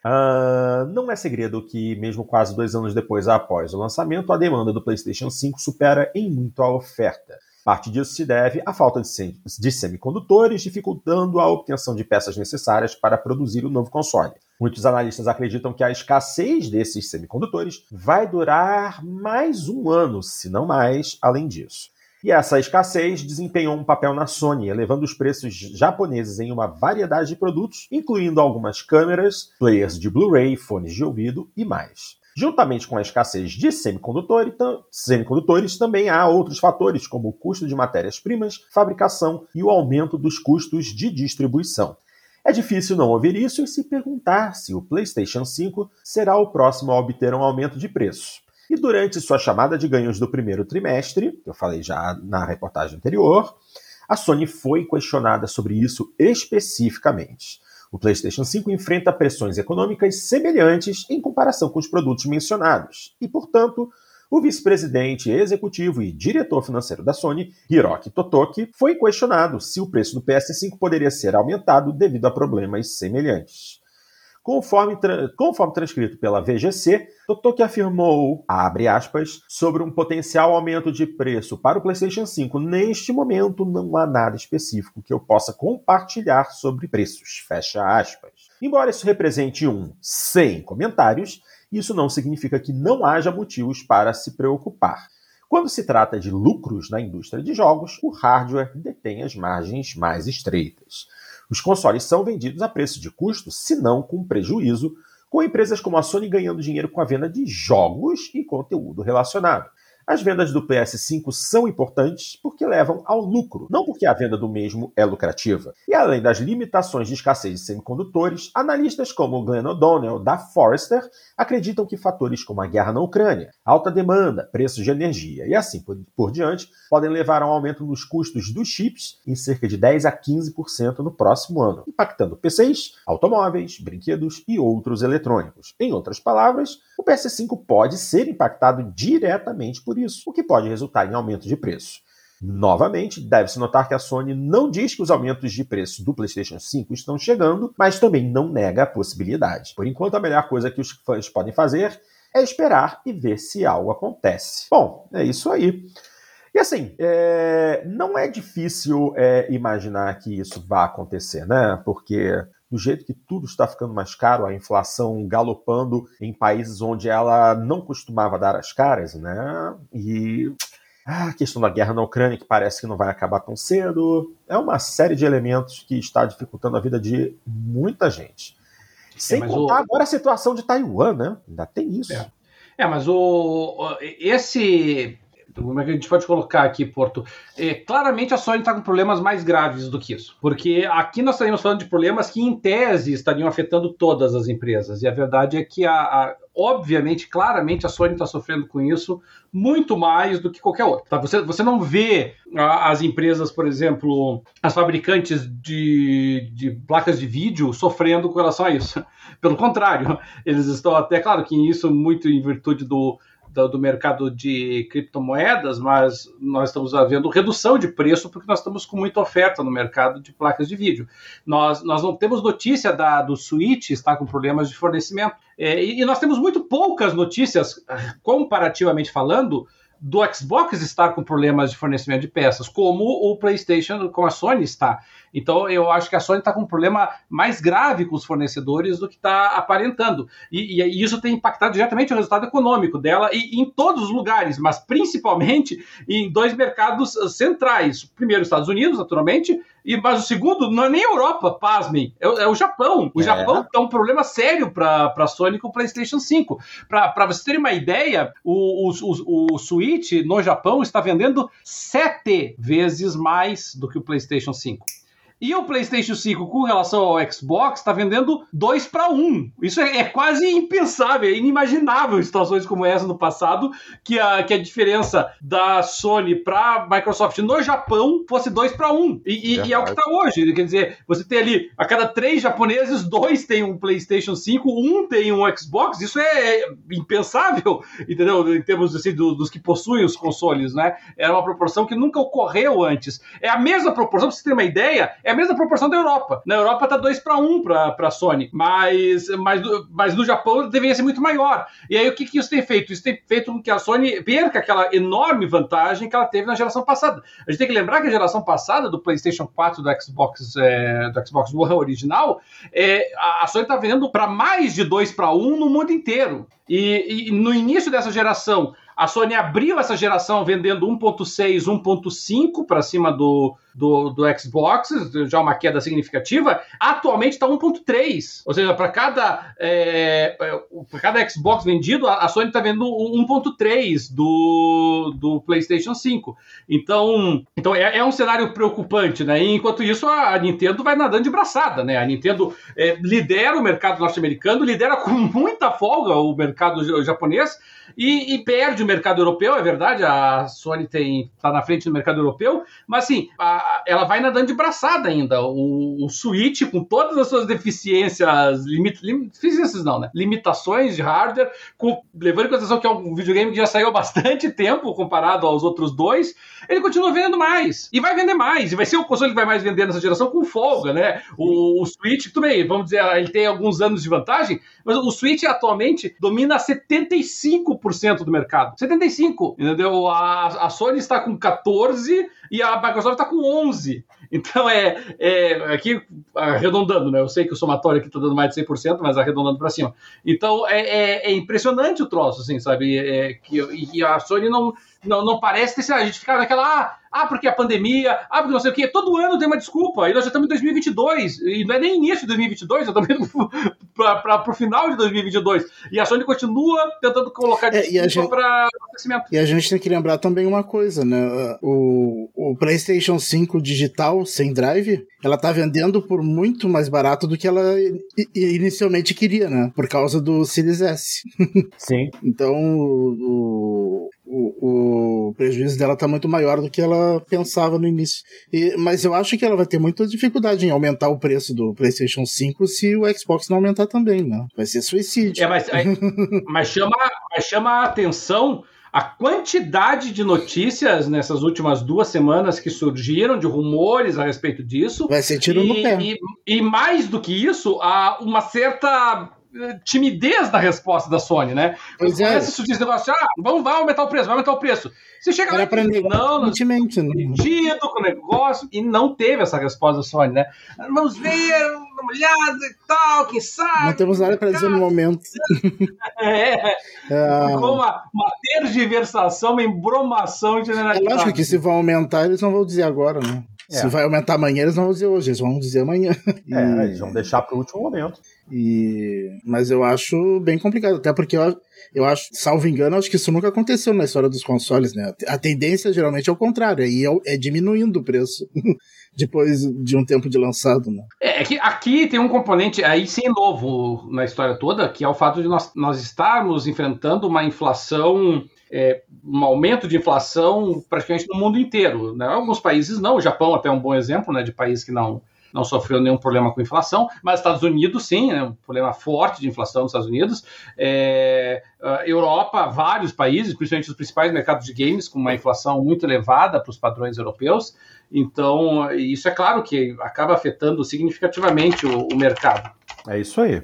ah, não é segredo que, mesmo quase dois anos depois após o lançamento, a demanda do PlayStation 5 supera em muito a oferta. Parte disso se deve à falta de semicondutores, dificultando a obtenção de peças necessárias para produzir o novo console. Muitos analistas acreditam que a escassez desses semicondutores vai durar mais um ano, se não mais, além disso. E essa escassez desempenhou um papel na Sony, elevando os preços japoneses em uma variedade de produtos, incluindo algumas câmeras, players de Blu-ray, fones de ouvido e mais. Juntamente com a escassez de semicondutores, também há outros fatores, como o custo de matérias-primas, fabricação e o aumento dos custos de distribuição. É difícil não ouvir isso e se perguntar se o PlayStation 5 será o próximo a obter um aumento de preço. E durante sua chamada de ganhos do primeiro trimestre, que eu falei já na reportagem anterior, a Sony foi questionada sobre isso especificamente. O PlayStation 5 enfrenta pressões econômicas semelhantes em comparação com os produtos mencionados, e, portanto, o vice-presidente executivo e diretor financeiro da Sony, Hiroki Totoki, foi questionado se o preço do PS5 poderia ser aumentado devido a problemas semelhantes. Conforme, tra conforme transcrito pela VGC, Totoki afirmou, abre aspas, sobre um potencial aumento de preço para o PlayStation 5. Neste momento, não há nada específico que eu possa compartilhar sobre preços, fecha aspas. Embora isso represente um sem comentários, isso não significa que não haja motivos para se preocupar. Quando se trata de lucros na indústria de jogos, o hardware detém as margens mais estreitas. Os consoles são vendidos a preço de custo, se não com prejuízo, com empresas como a Sony ganhando dinheiro com a venda de jogos e conteúdo relacionado. As vendas do PS5 são importantes porque levam ao lucro, não porque a venda do mesmo é lucrativa. E além das limitações de escassez de semicondutores, analistas como Glenn O'Donnell, da Forrester, acreditam que fatores como a guerra na Ucrânia, alta demanda, preços de energia e assim por, por diante podem levar a um aumento nos custos dos chips em cerca de 10 a 15% no próximo ano, impactando PCs, automóveis, brinquedos e outros eletrônicos. Em outras palavras, o PS5 pode ser impactado diretamente por isso, o que pode resultar em aumento de preço. Novamente, deve-se notar que a Sony não diz que os aumentos de preço do PlayStation 5 estão chegando, mas também não nega a possibilidade. Por enquanto, a melhor coisa que os fãs podem fazer é esperar e ver se algo acontece. Bom, é isso aí. E assim, é... não é difícil é, imaginar que isso vá acontecer, né? Porque do jeito que tudo está ficando mais caro, a inflação galopando em países onde ela não costumava dar as caras, né? E a questão da guerra na Ucrânia, que parece que não vai acabar tão cedo. É uma série de elementos que está dificultando a vida de muita gente. Sem é, contar o... agora a situação de Taiwan, né? Ainda tem isso. É, é mas o, esse como é que a gente pode colocar aqui, Porto? É, claramente a Sony está com problemas mais graves do que isso. Porque aqui nós estaríamos falando de problemas que, em tese, estariam afetando todas as empresas. E a verdade é que, a, a obviamente, claramente, a Sony está sofrendo com isso muito mais do que qualquer outra. Tá? Você, você não vê a, as empresas, por exemplo, as fabricantes de, de placas de vídeo sofrendo com relação a isso. Pelo contrário, eles estão até, claro que isso muito em virtude do do, do, mercado de criptomoedas, mas nós estamos vendo redução de preço porque nós estamos com muita oferta no mercado de placas de vídeo. Nós, nós não temos notícia da, do Switch estar com problemas de fornecimento. É, e, nós temos muito poucas notícias, comparativamente falando, do Xbox estar com problemas de fornecimento de peças, como o PlayStation, como a Sony está. Então, eu acho que a Sony está com um problema mais grave com os fornecedores do que está aparentando. E, e, isso tem impactado diretamente o resultado econômico dela e, em todos os lugares, mas principalmente em dois mercados centrais. Primeiro, Estados Unidos, naturalmente, e, mas o segundo não é nem a Europa, pasmem, é, é o Japão. O é. Japão está um problema sério para a Sony com o PlayStation 5. Para vocês terem uma ideia, o, o, o, o Switch no Japão está vendendo sete vezes mais do que o PlayStation 5. E o PlayStation 5, com relação ao Xbox, está vendendo 2 para 1. Isso é, é, quase impensável, é inimaginável situações como essa no passado, que a, que a diferença da Sony para Microsoft no Japão fosse 2 para 1. E, e, e, é o que está hoje. Quer dizer, você tem ali, a cada três japoneses, dois têm um PlayStation 5, um tem um Xbox. Isso é, é impensável, entendeu? Em termos assim, do, dos que possuem os consoles, né? Era uma proporção que nunca ocorreu antes. É a mesma proporção, para você ter uma ideia, é a mesma proporção da Europa. Na Europa tá 2 para 1 para a Sony, mas, mas, mas no Japão deveria ser muito maior. E aí o que, que isso tem feito? Isso tem feito com que a Sony perca aquela enorme vantagem que ela teve na geração passada. A gente tem que lembrar que a geração passada do PlayStation 4 do Xbox, é, do Xbox One original, é, a Sony está vendendo para mais de 2 para 1 no mundo inteiro. E, e, no início dessa geração, a Sony abriu essa geração vendendo 1.6, 1.5 para cima do, do, do Xbox, já uma queda significativa, atualmente está 1.3. Ou seja, para cada, é, é cada Xbox vendido, a, Sony está vendendo 1.3 do, do PlayStation 5. Então, então é, é, um cenário preocupante, né? E enquanto isso, a, Nintendo vai nadando de braçada, né? A Nintendo é, lidera o mercado norte-americano, lidera com muita folga o mercado japonês e, e, perde o mercado europeu, é verdade, a Sony está na frente do mercado europeu, mas assim, a, ela vai nadando de braçada ainda. O, o Switch, com todas as suas deficiências, lim, deficiências não, né? Limitações de hardware, com, levando em consideração que é um videogame que já saiu há bastante tempo comparado aos outros dois, ele continua vendendo mais. E vai vender mais. E vai ser o console que vai mais vender nessa geração com folga, né? O, o Switch, tudo bem, vamos dizer, ele tem alguns anos de vantagem, mas o Switch atualmente domina 75% do mercado. 75%, entendeu? A, a Sony está com 14% e a Microsoft está com 11%. Então é, é aqui arredondando, né? Eu sei que o somatório aqui está dando mais de 100%, mas arredondando para cima. Então é, é, é, impressionante o troço, assim, sabe? É, que, e a Sony não, não, não parece ter. A gente ficava naquela. Ah, ah, porque a pandemia, ah, porque não sei o quê. Todo ano tem uma desculpa. E nós já estamos em 2022. E não é nem início de 2022, já estamos indo para o final de 2022. E a Sony continua tentando colocar desculpa é, para crescimento. E a gente tem que lembrar também uma coisa, né? O, o PlayStation 5 digital sem drive, ela tá vendendo por muito mais barato do que ela inicialmente queria, né? Por causa do Series S. Sim. então, o, o, o, prejuízo dela tá muito maior do que ela pensava no início. E, mas eu acho que ela vai ter muita dificuldade em aumentar o preço do PlayStation 5 se o Xbox não aumentar também, né? Vai ser suicídio. É, mas, mas, chama, mas chama a atenção a quantidade de notícias nessas últimas duas semanas que surgiram, de rumores a respeito disso. Vai ser tiro e, no pé. E, e mais do que isso, há uma certa timidez da resposta da Sony, né? Pois é. Começa a surgir esse negócio, ah, vamos, vai aumentar o preço, vai aumentar o preço. Você chega Era lá e não, não, sentido com o negócio, e não teve essa resposta da Sony, né? Vamos ver, uma olhada e tal, quem sabe. Não temos nada para dizer no momento. É, é. Ficou uma, uma tergiversação, uma embromação generalizada. É lógico que se vão aumentar, eles não vão dizer agora, né? É. Se vai aumentar amanhã, eles não vão dizer hoje, eles vão dizer amanhã. É, eles vão deixar para o último momento. E... Mas eu acho bem complicado, até porque eu, eu acho, salvo engano, acho que isso nunca aconteceu na história dos consoles, né? A tendência geralmente é o contrário, aí é, é diminuindo o preço. depois de um tempo de lançado, né? É, é que aqui tem um componente aí sim novo na história toda, que é o fato de nós, nós estarmos enfrentando uma inflação é, um aumento de inflação praticamente no mundo inteiro. Né? Alguns países não, o Japão até é um bom exemplo né, de país que não, não sofreu nenhum problema com inflação, mas Estados Unidos sim, né, um problema forte de inflação nos Estados Unidos. É, Europa, vários países, principalmente os principais mercados de games, com uma inflação muito elevada para os padrões europeus. Então, isso é claro que acaba afetando significativamente o, o mercado. É isso aí.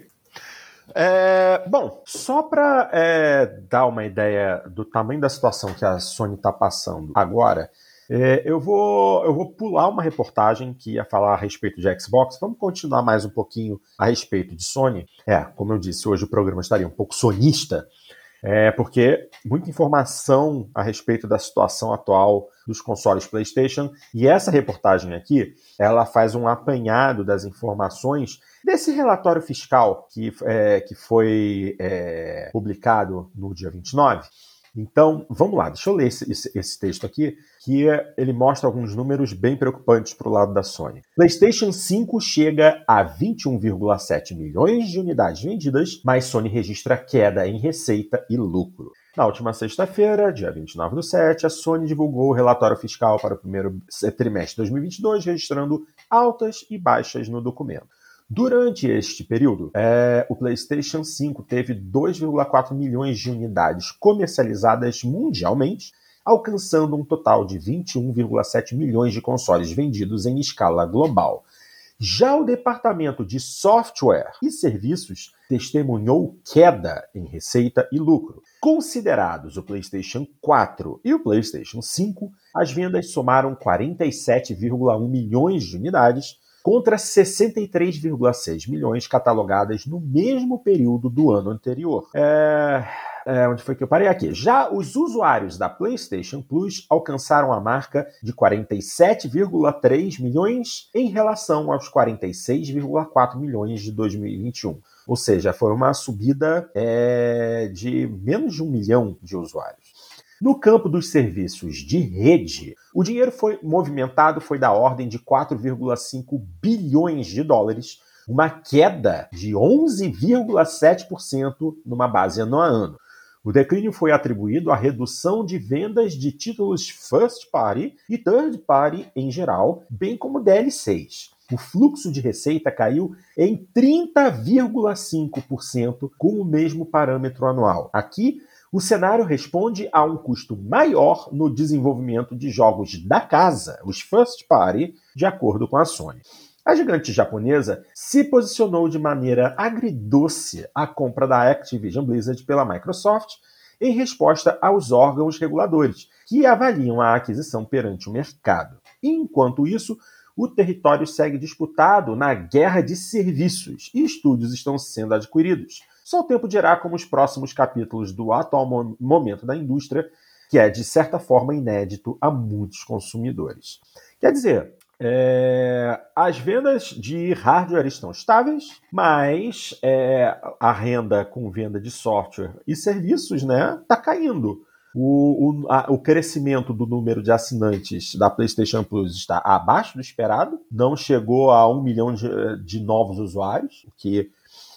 É, bom, só para é, dar uma ideia do tamanho da situação que a Sony está passando agora, é, eu, vou, eu vou pular uma reportagem que ia falar a respeito de Xbox. Vamos continuar mais um pouquinho a respeito de Sony. É, como eu disse, hoje o programa estaria um pouco sonista, é, porque muita informação a respeito da situação atual dos consoles PlayStation. E essa reportagem aqui, ela faz um apanhado das informações desse relatório fiscal que, é, que foi é, publicado no dia 29. Então, vamos lá, deixa eu ler esse, esse, esse texto aqui, que ele mostra alguns números bem preocupantes para o lado da Sony. PlayStation 5 chega a 21,7 milhões de unidades vendidas, mas Sony registra queda em receita e lucro. Na última sexta-feira, dia 29 do 7, a Sony divulgou o relatório fiscal para o primeiro trimestre de 2022, registrando altas e baixas no documento. Durante este período, é, o PlayStation 5 teve 2,4 milhões de unidades comercializadas mundialmente, alcançando um total de 21,7 milhões de consoles vendidos em escala global. Já o departamento de software e serviços testemunhou queda em receita e lucro. Considerados o PlayStation 4 e o PlayStation 5, as vendas somaram 47,1 milhões de unidades, contra 63,6 milhões catalogadas no mesmo período do ano anterior. É... É, onde foi que eu parei aqui? Já os usuários da PlayStation Plus alcançaram a marca de 47,3 milhões em relação aos 46,4 milhões de 2021. Ou seja, foi uma subida é, de menos de um milhão de usuários. No campo dos serviços de rede, o dinheiro foi movimentado foi da ordem de 4,5 bilhões de dólares, uma queda de 11,7% numa base ano a ano. O declínio foi atribuído à redução de vendas de títulos first party e third party em geral, bem como DLCs. O fluxo de receita caiu em 30,5% com o mesmo parâmetro anual. Aqui, o cenário responde a um custo maior no desenvolvimento de jogos da casa, os first party, de acordo com a Sony. A gigante japonesa se posicionou de maneira agridoce à compra da Activision Blizzard pela Microsoft em resposta aos órgãos reguladores, que avaliam a aquisição perante o mercado. Enquanto isso, o território segue disputado na guerra de serviços e estúdios estão sendo adquiridos. Só o tempo dirá como os próximos capítulos do atual momento da indústria, que é de certa forma inédito a muitos consumidores. Quer dizer, é, as vendas de hardware estão estáveis, mas é, a renda com venda de software e serviços está né, tá caindo. O, o, a, o, crescimento do número de assinantes da PlayStation Plus está abaixo do esperado, não chegou a um milhão de, de novos usuários, o que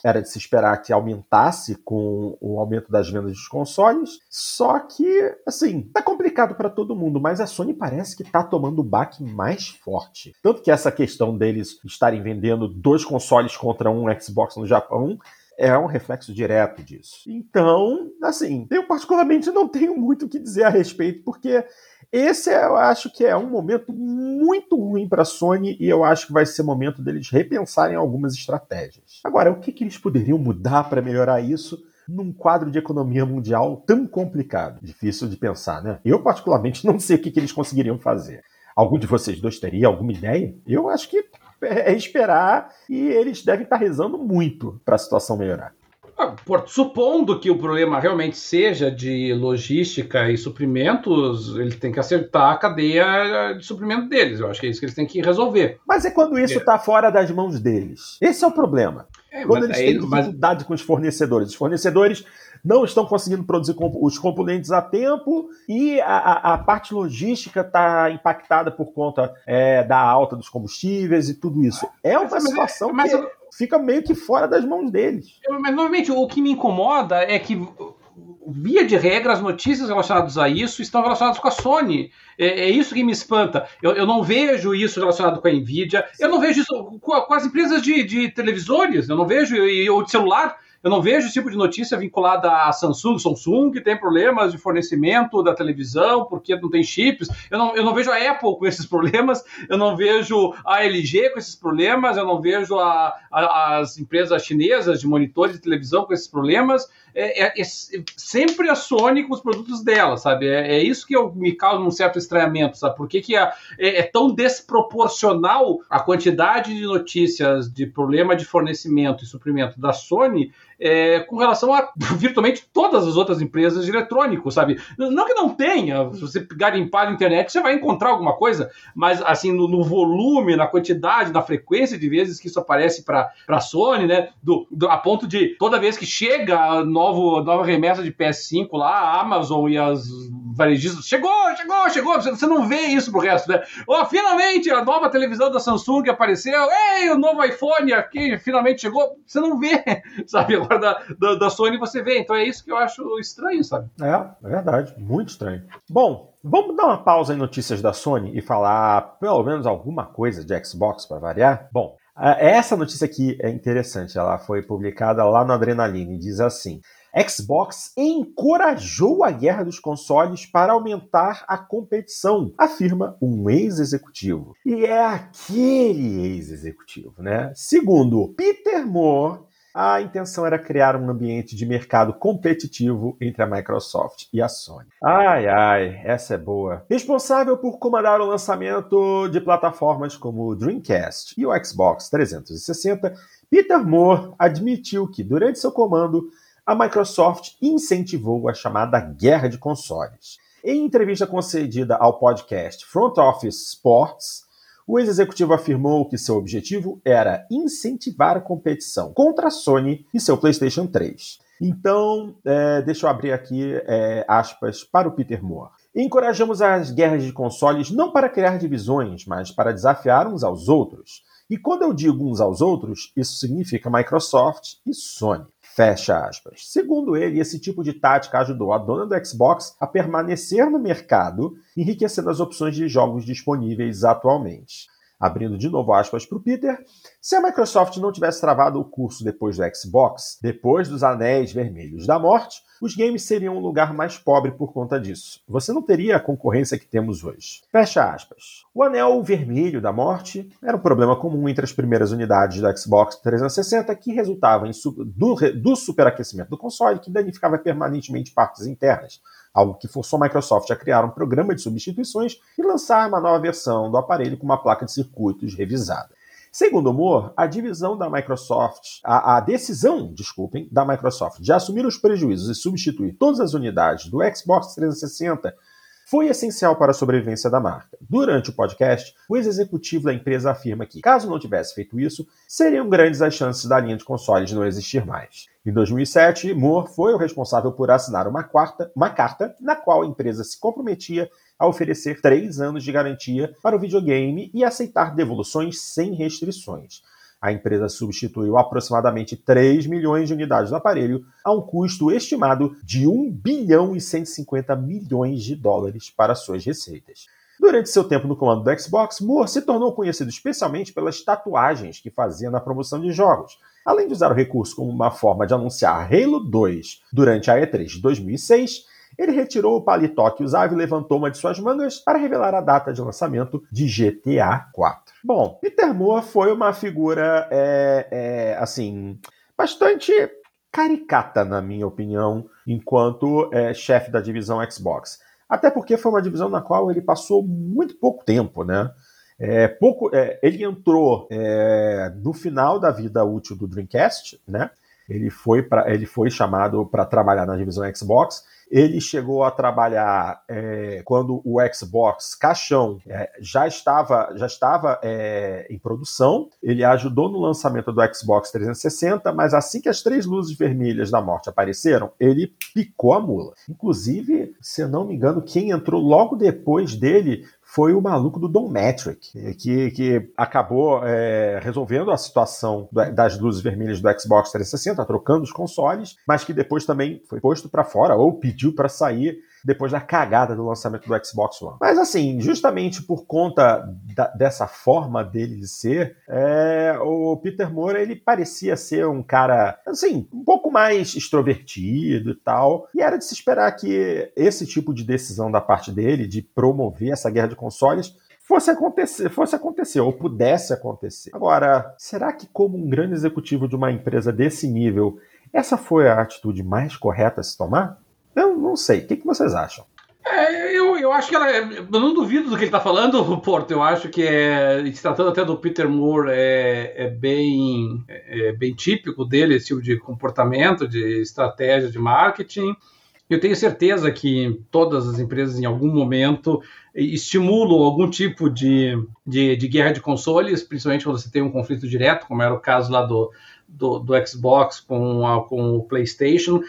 era de se esperar que aumentasse com o aumento das vendas dos consoles. Só que, assim, tá complicado para todo mundo, mas a Sony parece que tá tomando o baque mais forte. Tanto que essa questão deles estarem vendendo dois consoles contra um Xbox no Japão é um reflexo direto disso. Então, assim, eu particularmente não tenho muito o que dizer a respeito, porque esse eu acho que é um momento muito ruim para a Sony e eu acho que vai ser momento deles repensarem algumas estratégias. Agora, o que, que eles poderiam mudar para melhorar isso? num quadro de economia mundial tão complicado. Difícil de pensar, né? Eu, particularmente, não sei o que, que eles conseguiriam fazer. Algum de vocês dois teria alguma ideia? Eu acho que é esperar e eles devem estar rezando muito para a situação melhorar. Ah, supondo que o problema realmente seja de logística e suprimentos, eles têm que acertar a cadeia de suprimento deles. Eu acho que é isso que eles têm que resolver. Mas é quando isso está é. fora das mãos deles. Esse é o problema. É, quando eles têm dificuldade mas... com os fornecedores. Os fornecedores não estão conseguindo produzir os componentes a tempo e a, a, a parte logística está impactada por conta é, da alta dos combustíveis e tudo isso. É uma mas, situação mas, que fica meio que fora das mãos deles. Mas, novamente, o que me incomoda é que via de regra, as notícias relacionadas a isso estão relacionadas com a Sony. É, é isso que me espanta. Eu, eu, não vejo isso relacionado com a Nvidia, eu não vejo isso com, com as empresas de, de televisores, eu não vejo, ou de celular. Eu não vejo esse tipo de notícia vinculada a Samsung, Samsung que tem problemas de fornecimento da televisão porque não tem chips. Eu não, eu não vejo a Apple com esses problemas, eu não vejo a LG com esses problemas, eu não vejo a, a, as empresas chinesas de monitores de televisão com esses problemas. É, é, é, sempre a Sony com os produtos dela, sabe? É, é, isso que eu, me causa um certo estranhamento, sabe? Por que, que é, é, tão desproporcional a quantidade de notícias de problema de fornecimento e suprimento da Sony é, com relação a virtualmente todas as outras empresas de eletrônico, sabe? Não que não tenha, se você garimpar na internet, você vai encontrar alguma coisa, mas assim, no, no volume, na quantidade, na frequência de vezes que isso aparece para a Sony, né? Do, do, a ponto de toda vez que chega novo, nova remessa de PS5 lá, a Amazon e as varejistas, chegou, chegou, chegou, você não vê isso pro resto, né? Oh, finalmente a nova televisão da Samsung apareceu, ei, o novo iPhone aqui finalmente chegou, você não vê, sabe? Agora da, da, da Sony você vê, então é isso que eu acho estranho, sabe? É, é verdade, muito estranho. Bom, Vamos dar uma pausa em notícias da Sony e falar pelo menos alguma coisa de Xbox para variar? Bom, essa notícia aqui é interessante, ela foi publicada lá no Adrenaline diz assim: Xbox encorajou a guerra dos consoles para aumentar a competição, afirma um ex-executivo. E é aquele ex-executivo, né? Segundo Peter Moore, a intenção era criar um ambiente de mercado competitivo entre a Microsoft e a Sony. Ai, ai, essa é boa. Responsável por comandar o lançamento de plataformas como o Dreamcast e o Xbox 360, Peter Moore admitiu que, durante seu comando, a Microsoft incentivou a chamada guerra de consoles. Em entrevista concedida ao podcast Front Office Sports, o ex-executivo afirmou que seu objetivo era incentivar a competição contra a Sony e seu PlayStation 3. Então, é, deixa eu abrir aqui é, aspas para o Peter Moore. Encorajamos as guerras de consoles não para criar divisões, mas para desafiar uns aos outros. E quando eu digo uns aos outros, isso significa Microsoft e Sony. Fecha aspas. Segundo ele, esse tipo de tática ajudou a dona do Xbox a permanecer no mercado, enriquecendo as opções de jogos disponíveis atualmente. Abrindo de novo aspas para o Peter, se a Microsoft não tivesse travado o curso depois do Xbox, depois dos Anéis Vermelhos da Morte, os games seriam um lugar mais pobre por conta disso. Você não teria a concorrência que temos hoje. Fecha aspas. O Anel Vermelho da Morte era um problema comum entre as primeiras unidades do Xbox 360 que resultava em, do, do superaquecimento do console que danificava permanentemente partes internas algo que forçou a Microsoft a criar um programa de substituições e lançar uma nova versão do aparelho com uma placa de circuitos revisada. Segundo Moore, a divisão da Microsoft, a, a, decisão, desculpem, da Microsoft de assumir os prejuízos e substituir todas as unidades do Xbox 360 foi essencial para a sobrevivência da marca. Durante o podcast, o ex-executivo da empresa afirma que, caso não tivesse feito isso, seriam grandes as chances da linha de consoles não existir mais. Em 2007, Moore foi o responsável por assinar uma, quarta, uma carta na qual a empresa se comprometia a oferecer três anos de garantia para o videogame e aceitar devoluções sem restrições. A empresa substituiu aproximadamente 3 milhões de unidades do aparelho a um custo estimado de 1 bilhão e 150 milhões de dólares para suas receitas. Durante seu tempo no comando do Xbox, Moore se tornou conhecido especialmente pelas tatuagens que fazia na promoção de jogos, além de usar o recurso como uma forma de anunciar Halo 2 durante a E3 de 2006 ele retirou o paletó que usava e levantou uma de suas mangas para revelar a data de lançamento de GTA 4. Bom, Peter Moore foi uma figura, é, é, assim, bastante caricata, na minha opinião, enquanto é, chefe da divisão Xbox. Até porque foi uma divisão na qual ele passou muito pouco tempo, né? É, pouco, é, ele entrou é, no final da vida útil do Dreamcast, né? Ele foi, pra, ele foi chamado para trabalhar na divisão Xbox ele chegou a trabalhar é, quando o Xbox caixão é, já estava, já estava é, em produção. Ele ajudou no lançamento do Xbox 360, mas assim que as três luzes vermelhas da morte apareceram, ele picou a mula. Inclusive, se eu não me engano, quem entrou logo depois dele foi o maluco do Don Metric, que, que acabou é, resolvendo a situação das luzes vermelhas do Xbox 360, trocando os consoles, mas que depois também foi posto para fora ou pediu para sair depois da cagada do lançamento do Xbox One. Mas assim, justamente por conta da, dessa forma dele de ser, é, o Peter Moore ele parecia ser um cara assim um pouco mais extrovertido e tal, e era de se esperar que esse tipo de decisão da parte dele de promover essa guerra de consoles fosse acontecer, fosse acontecer ou pudesse acontecer. Agora, será que como um grande executivo de uma empresa desse nível, essa foi a atitude mais correta a se tomar? Eu não sei. O que, que vocês acham? É, eu, eu acho que ela. É, eu não duvido do que ele está falando, Porto. Eu acho que é. Se tratando até do Peter Moore, é, é, bem, é bem típico dele, esse tipo de comportamento, de estratégia de marketing. Eu tenho certeza que todas as empresas, em algum momento, estimulam algum tipo de, de, de guerra de consoles, principalmente quando você tem um conflito direto, como era o caso lá do, do, do Xbox com, a, com o PlayStation,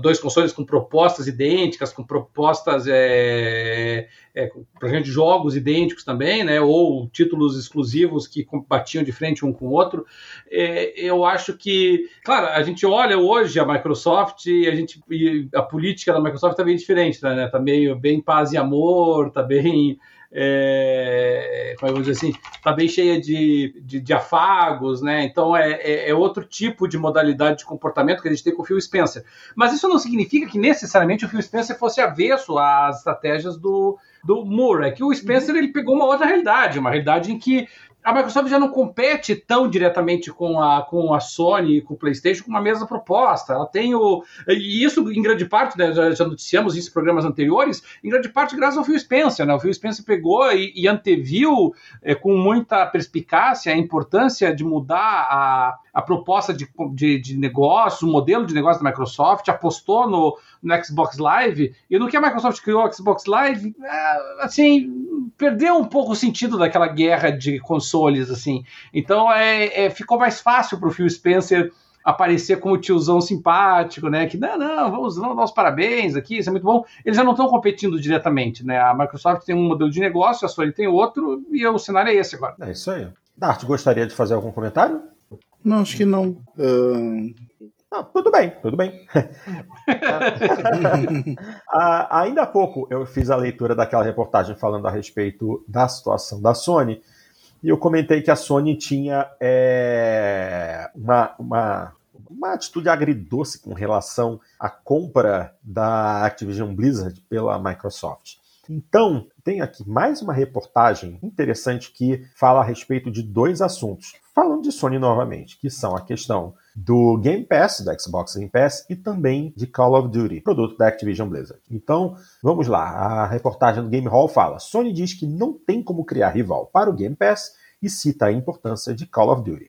dois consoles com propostas idênticas, com propostas é, é, exemplo, de jogos idênticos também, né, ou títulos exclusivos que batiam de frente um com o outro. É, eu acho que, claro, a gente olha hoje a Microsoft e a gente e a política da Microsoft está bem diferente, né? Está meio bem paz e amor, está bem é, como é eu vou dizer assim, está bem cheia de, de, de, afagos, né? Então é, é, é, outro tipo de modalidade de comportamento que a gente tem com o Phil Spencer. Mas isso não significa que necessariamente o Phil Spencer fosse avesso às estratégias do, do Moore. É que o Spencer ele pegou uma outra realidade, uma realidade em que a Microsoft já não compete tão diretamente com a, com a Sony e com o PlayStation com uma mesma proposta. Ela tem o. E isso, em grande parte, né, já, já noticiamos isso em programas anteriores, em grande parte graças ao Phil Spencer. Né? O Phil Spencer pegou e, e anteviu é, com muita perspicácia a importância de mudar a, a proposta de, de, de negócio, o modelo de negócio da Microsoft, apostou no, no Xbox Live, e no que a Microsoft criou o Xbox Live, é, assim, perdeu um pouco o sentido daquela guerra de consoles, assim. Então, é, é ficou mais fácil para o Phil Spencer aparecer como tiozão simpático, né? Que não, não, vamos, vamos dar os parabéns aqui, isso é muito bom. Eles já não estão competindo diretamente, né? A Microsoft tem um modelo de negócio, a Sony tem outro, e o cenário é esse agora. É isso aí. Dart, gostaria de fazer algum comentário? Não, acho que não. Uh... Não, tudo bem, tudo bem. ah, ainda há pouco eu fiz a leitura daquela reportagem falando a respeito da situação da Sony e eu comentei que a Sony tinha é, uma, uma, uma atitude agridoce com relação à compra da Activision Blizzard pela Microsoft. Então, tem aqui mais uma reportagem interessante que fala a respeito de dois assuntos. Falando de Sony novamente, que são a questão do Game Pass, da Xbox Game Pass, e também de Call of Duty, produto da Activision Blizzard. Então, vamos lá. A reportagem do Game Hall fala: Sony diz que não tem como criar rival para o Game Pass e cita a importância de Call of Duty.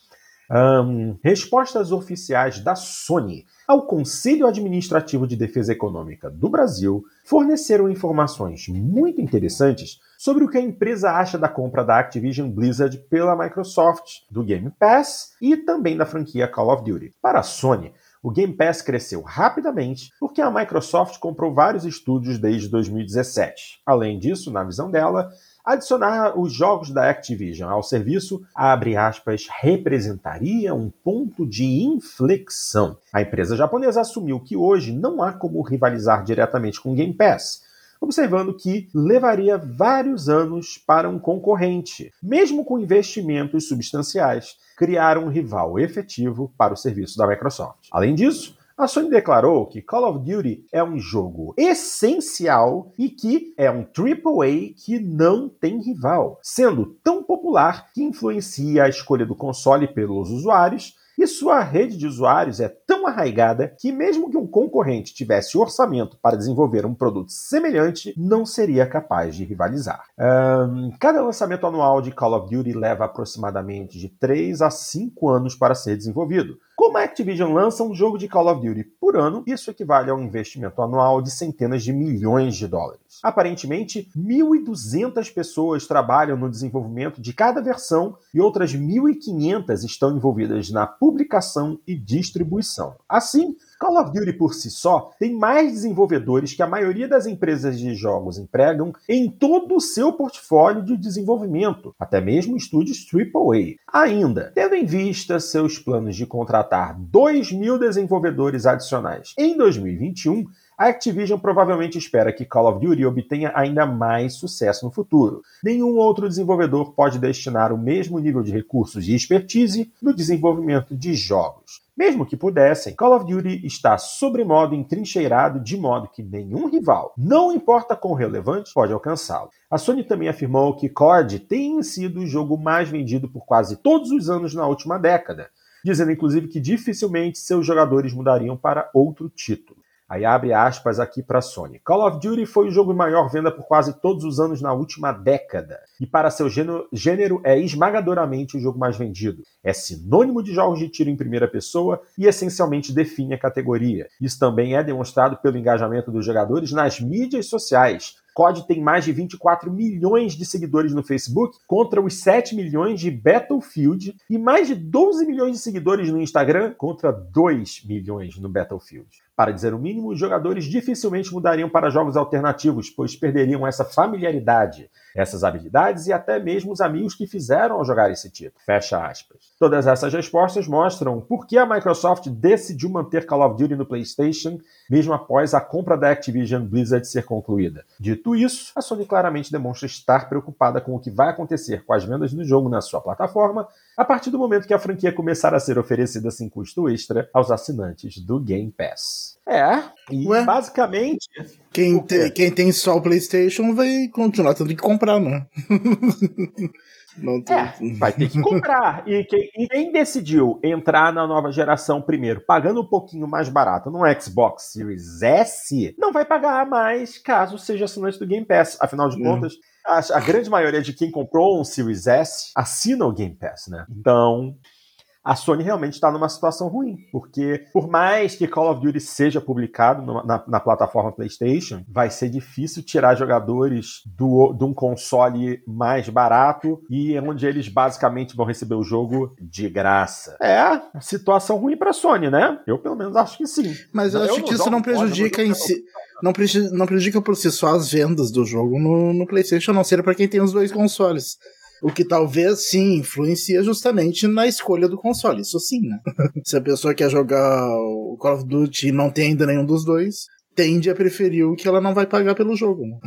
Um, respostas oficiais da Sony ao Conselho Administrativo de Defesa Econômica do Brasil forneceram informações muito interessantes sobre o que a empresa acha da compra da Activision Blizzard pela Microsoft, do Game Pass e também da franquia Call of Duty. Para a Sony, o Game Pass cresceu rapidamente porque a Microsoft comprou vários estúdios desde 2017. Além disso, na visão dela, Adicionar os jogos da Activision ao serviço, abre aspas, representaria um ponto de inflexão. A empresa japonesa assumiu que hoje não há como rivalizar diretamente com o Game Pass, observando que levaria vários anos para um concorrente, mesmo com investimentos substanciais, criar um rival efetivo para o serviço da Microsoft. Além disso, a Sony declarou que Call of Duty é um jogo essencial e que é um AAA que não tem rival, sendo tão popular que influencia a escolha do console pelos usuários e sua rede de usuários é tão arraigada que, mesmo que um concorrente tivesse orçamento para desenvolver um produto semelhante, não seria capaz de rivalizar. Um, cada lançamento anual de Call of Duty leva aproximadamente de 3 a 5 anos para ser desenvolvido. Como a Activision lança um jogo de Call of Duty por ano, isso equivale a um investimento anual de centenas de milhões de dólares. Aparentemente, 1.200 pessoas trabalham no desenvolvimento de cada versão e outras 1.500 estão envolvidas na publicação e distribuição. Geração. Assim, Call of Duty por si só tem mais desenvolvedores que a maioria das empresas de jogos empregam em todo o seu portfólio de desenvolvimento, até mesmo estúdios AAA. Ainda, tendo em vista seus planos de contratar 2 mil desenvolvedores adicionais em 2021, a Activision provavelmente espera que Call of Duty obtenha ainda mais sucesso no futuro. Nenhum outro desenvolvedor pode destinar o mesmo nível de recursos e expertise no desenvolvimento de jogos. Mesmo que pudessem, Call of Duty está sobremodo entrincheirado de modo que nenhum rival, não importa quão relevante, pode alcançá-lo. A Sony também afirmou que COD tem sido o jogo mais vendido por quase todos os anos na última década, dizendo inclusive que dificilmente seus jogadores mudariam para outro título. Aí abre aspas aqui para a Sony. Call of Duty foi o jogo de maior venda por quase todos os anos na última década. E para seu gênero, é esmagadoramente o jogo mais vendido. É sinônimo de jogos de tiro em primeira pessoa e essencialmente define a categoria. Isso também é demonstrado pelo engajamento dos jogadores nas mídias sociais, COD tem mais de 24 milhões de seguidores no Facebook, contra os 7 milhões de Battlefield, e mais de 12 milhões de seguidores no Instagram, contra 2 milhões no Battlefield. Para dizer o mínimo, os jogadores dificilmente mudariam para jogos alternativos, pois perderiam essa familiaridade, essas habilidades e até mesmo os amigos que fizeram ao jogar esse título. Fecha aspas. Todas essas respostas mostram por que a Microsoft decidiu manter Call of Duty no PlayStation, mesmo após a compra da Activision Blizzard ser concluída. Dito isso, a Sony claramente demonstra estar preocupada com o que vai acontecer com as vendas do jogo na sua plataforma a partir do momento que a franquia começar a ser oferecida sem custo extra aos assinantes do Game Pass. É, e Ué? basicamente. Quem, te, quem tem só o PlayStation vai continuar tendo que comprar, né? Não tem... É, vai ter que comprar. e, quem, e quem decidiu entrar na nova geração primeiro, pagando um pouquinho mais barato no Xbox Series S, não vai pagar mais caso seja assinante do Game Pass. Afinal de contas, a, a, grande maioria de quem comprou um Series S assina o Game Pass, né? Então, a Sony realmente está numa situação ruim, porque por mais que Call of Duty seja publicado no, na, na, plataforma PlayStation, vai ser difícil tirar jogadores do, de um console mais barato e onde eles basicamente vão receber o jogo de graça. É, situação ruim para a Sony, né? Eu pelo menos acho que sim. Mas eu, eu acho que isso não prejudica em si. Não, prejudica, não prejudica por si só as vendas do jogo no, no PlayStation, a não ser para quem tem os dois consoles. O que talvez sim influencia justamente na escolha do console. Isso sim, né? Se a pessoa quer jogar o Call of Duty e não tem ainda nenhum dos dois, tende a preferir o que ela não vai pagar pelo jogo. Né?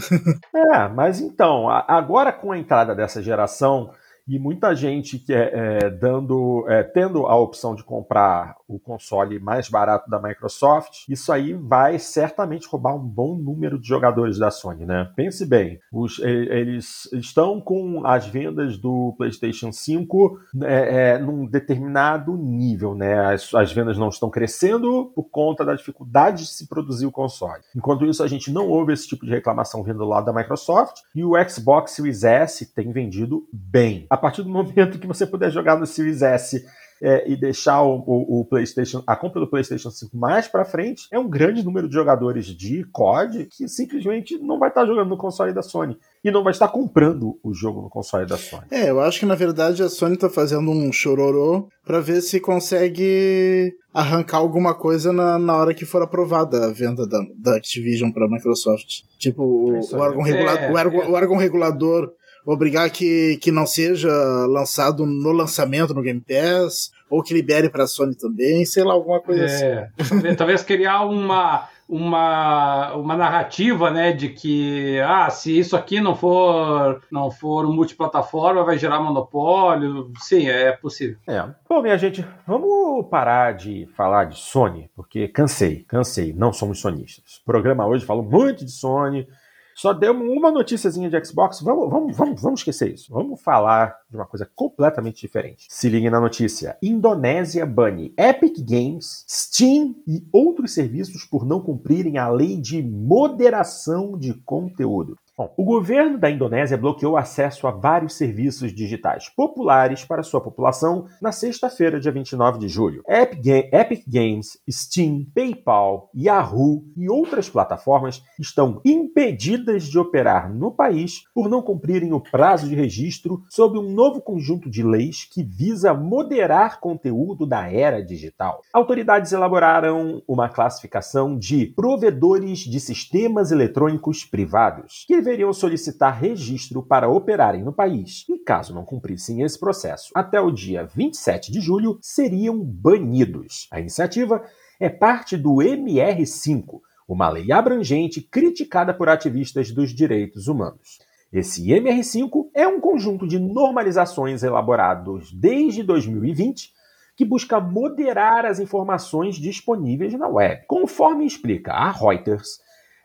é, mas então, agora com a entrada dessa geração e muita gente que é, é dando, é, tendo a opção de comprar o console mais barato da Microsoft, isso aí vai certamente roubar um bom número de jogadores da Sony, né? Pense bem, os, eles estão com as vendas do PlayStation 5 é, é, num determinado nível, né? As, as vendas não estão crescendo por conta da dificuldade de se produzir o console. Enquanto isso, a gente não ouve esse tipo de reclamação vindo do lado da Microsoft e o Xbox Series S tem vendido bem. A partir do momento que você puder jogar no Series S é, e deixar o, o, o, PlayStation, a compra do PlayStation 5 mais para frente, é um grande número de jogadores de COD que simplesmente não vai estar jogando no console da Sony e não vai estar comprando o jogo no console da Sony. É, eu acho que na verdade a Sony está fazendo um chororô para ver se consegue arrancar alguma coisa na, na hora que for aprovada a venda da, da Activision para Microsoft. Tipo, o, o, órgão, regula é, o, órgão, o órgão regulador obrigar que, que não seja lançado no lançamento no Game Pass, ou que libere para a Sony também, sei lá, alguma coisa é, assim. Talvez criar uma, uma, uma narrativa, né, de que ah, se isso aqui não for não for multiplataforma, vai gerar monopólio. Sim, é possível. É. Bom, minha gente, vamos parar de falar de Sony, porque cansei, cansei. Não somos sonistas. O programa hoje falou muito de Sony só deu uma noticiazinha de Xbox. Vamos, vamos, vamos, vamos esquecer isso. Vamos falar de uma coisa completamente diferente. Se ligue na notícia. Indonésia bane Epic Games, Steam e outros serviços por não cumprirem a lei de moderação de conteúdo. Bom, o governo da Indonésia bloqueou acesso a vários serviços digitais populares para sua população na sexta-feira, dia 29 de julho. Epic Games, Steam, PayPal, Yahoo e outras plataformas estão impedidas de operar no país por não cumprirem o prazo de registro sob um novo conjunto de leis que visa moderar conteúdo da era digital. Autoridades elaboraram uma classificação de provedores de sistemas eletrônicos privados, que deveriam solicitar registro para operarem no país, e caso não cumprissem esse processo até o dia 27 de julho, seriam banidos. A iniciativa é parte do MR5, uma lei abrangente criticada por ativistas dos direitos humanos. Esse MR5 é um conjunto de normalizações elaborados desde 2020 que busca moderar as informações disponíveis na web. Conforme explica a Reuters,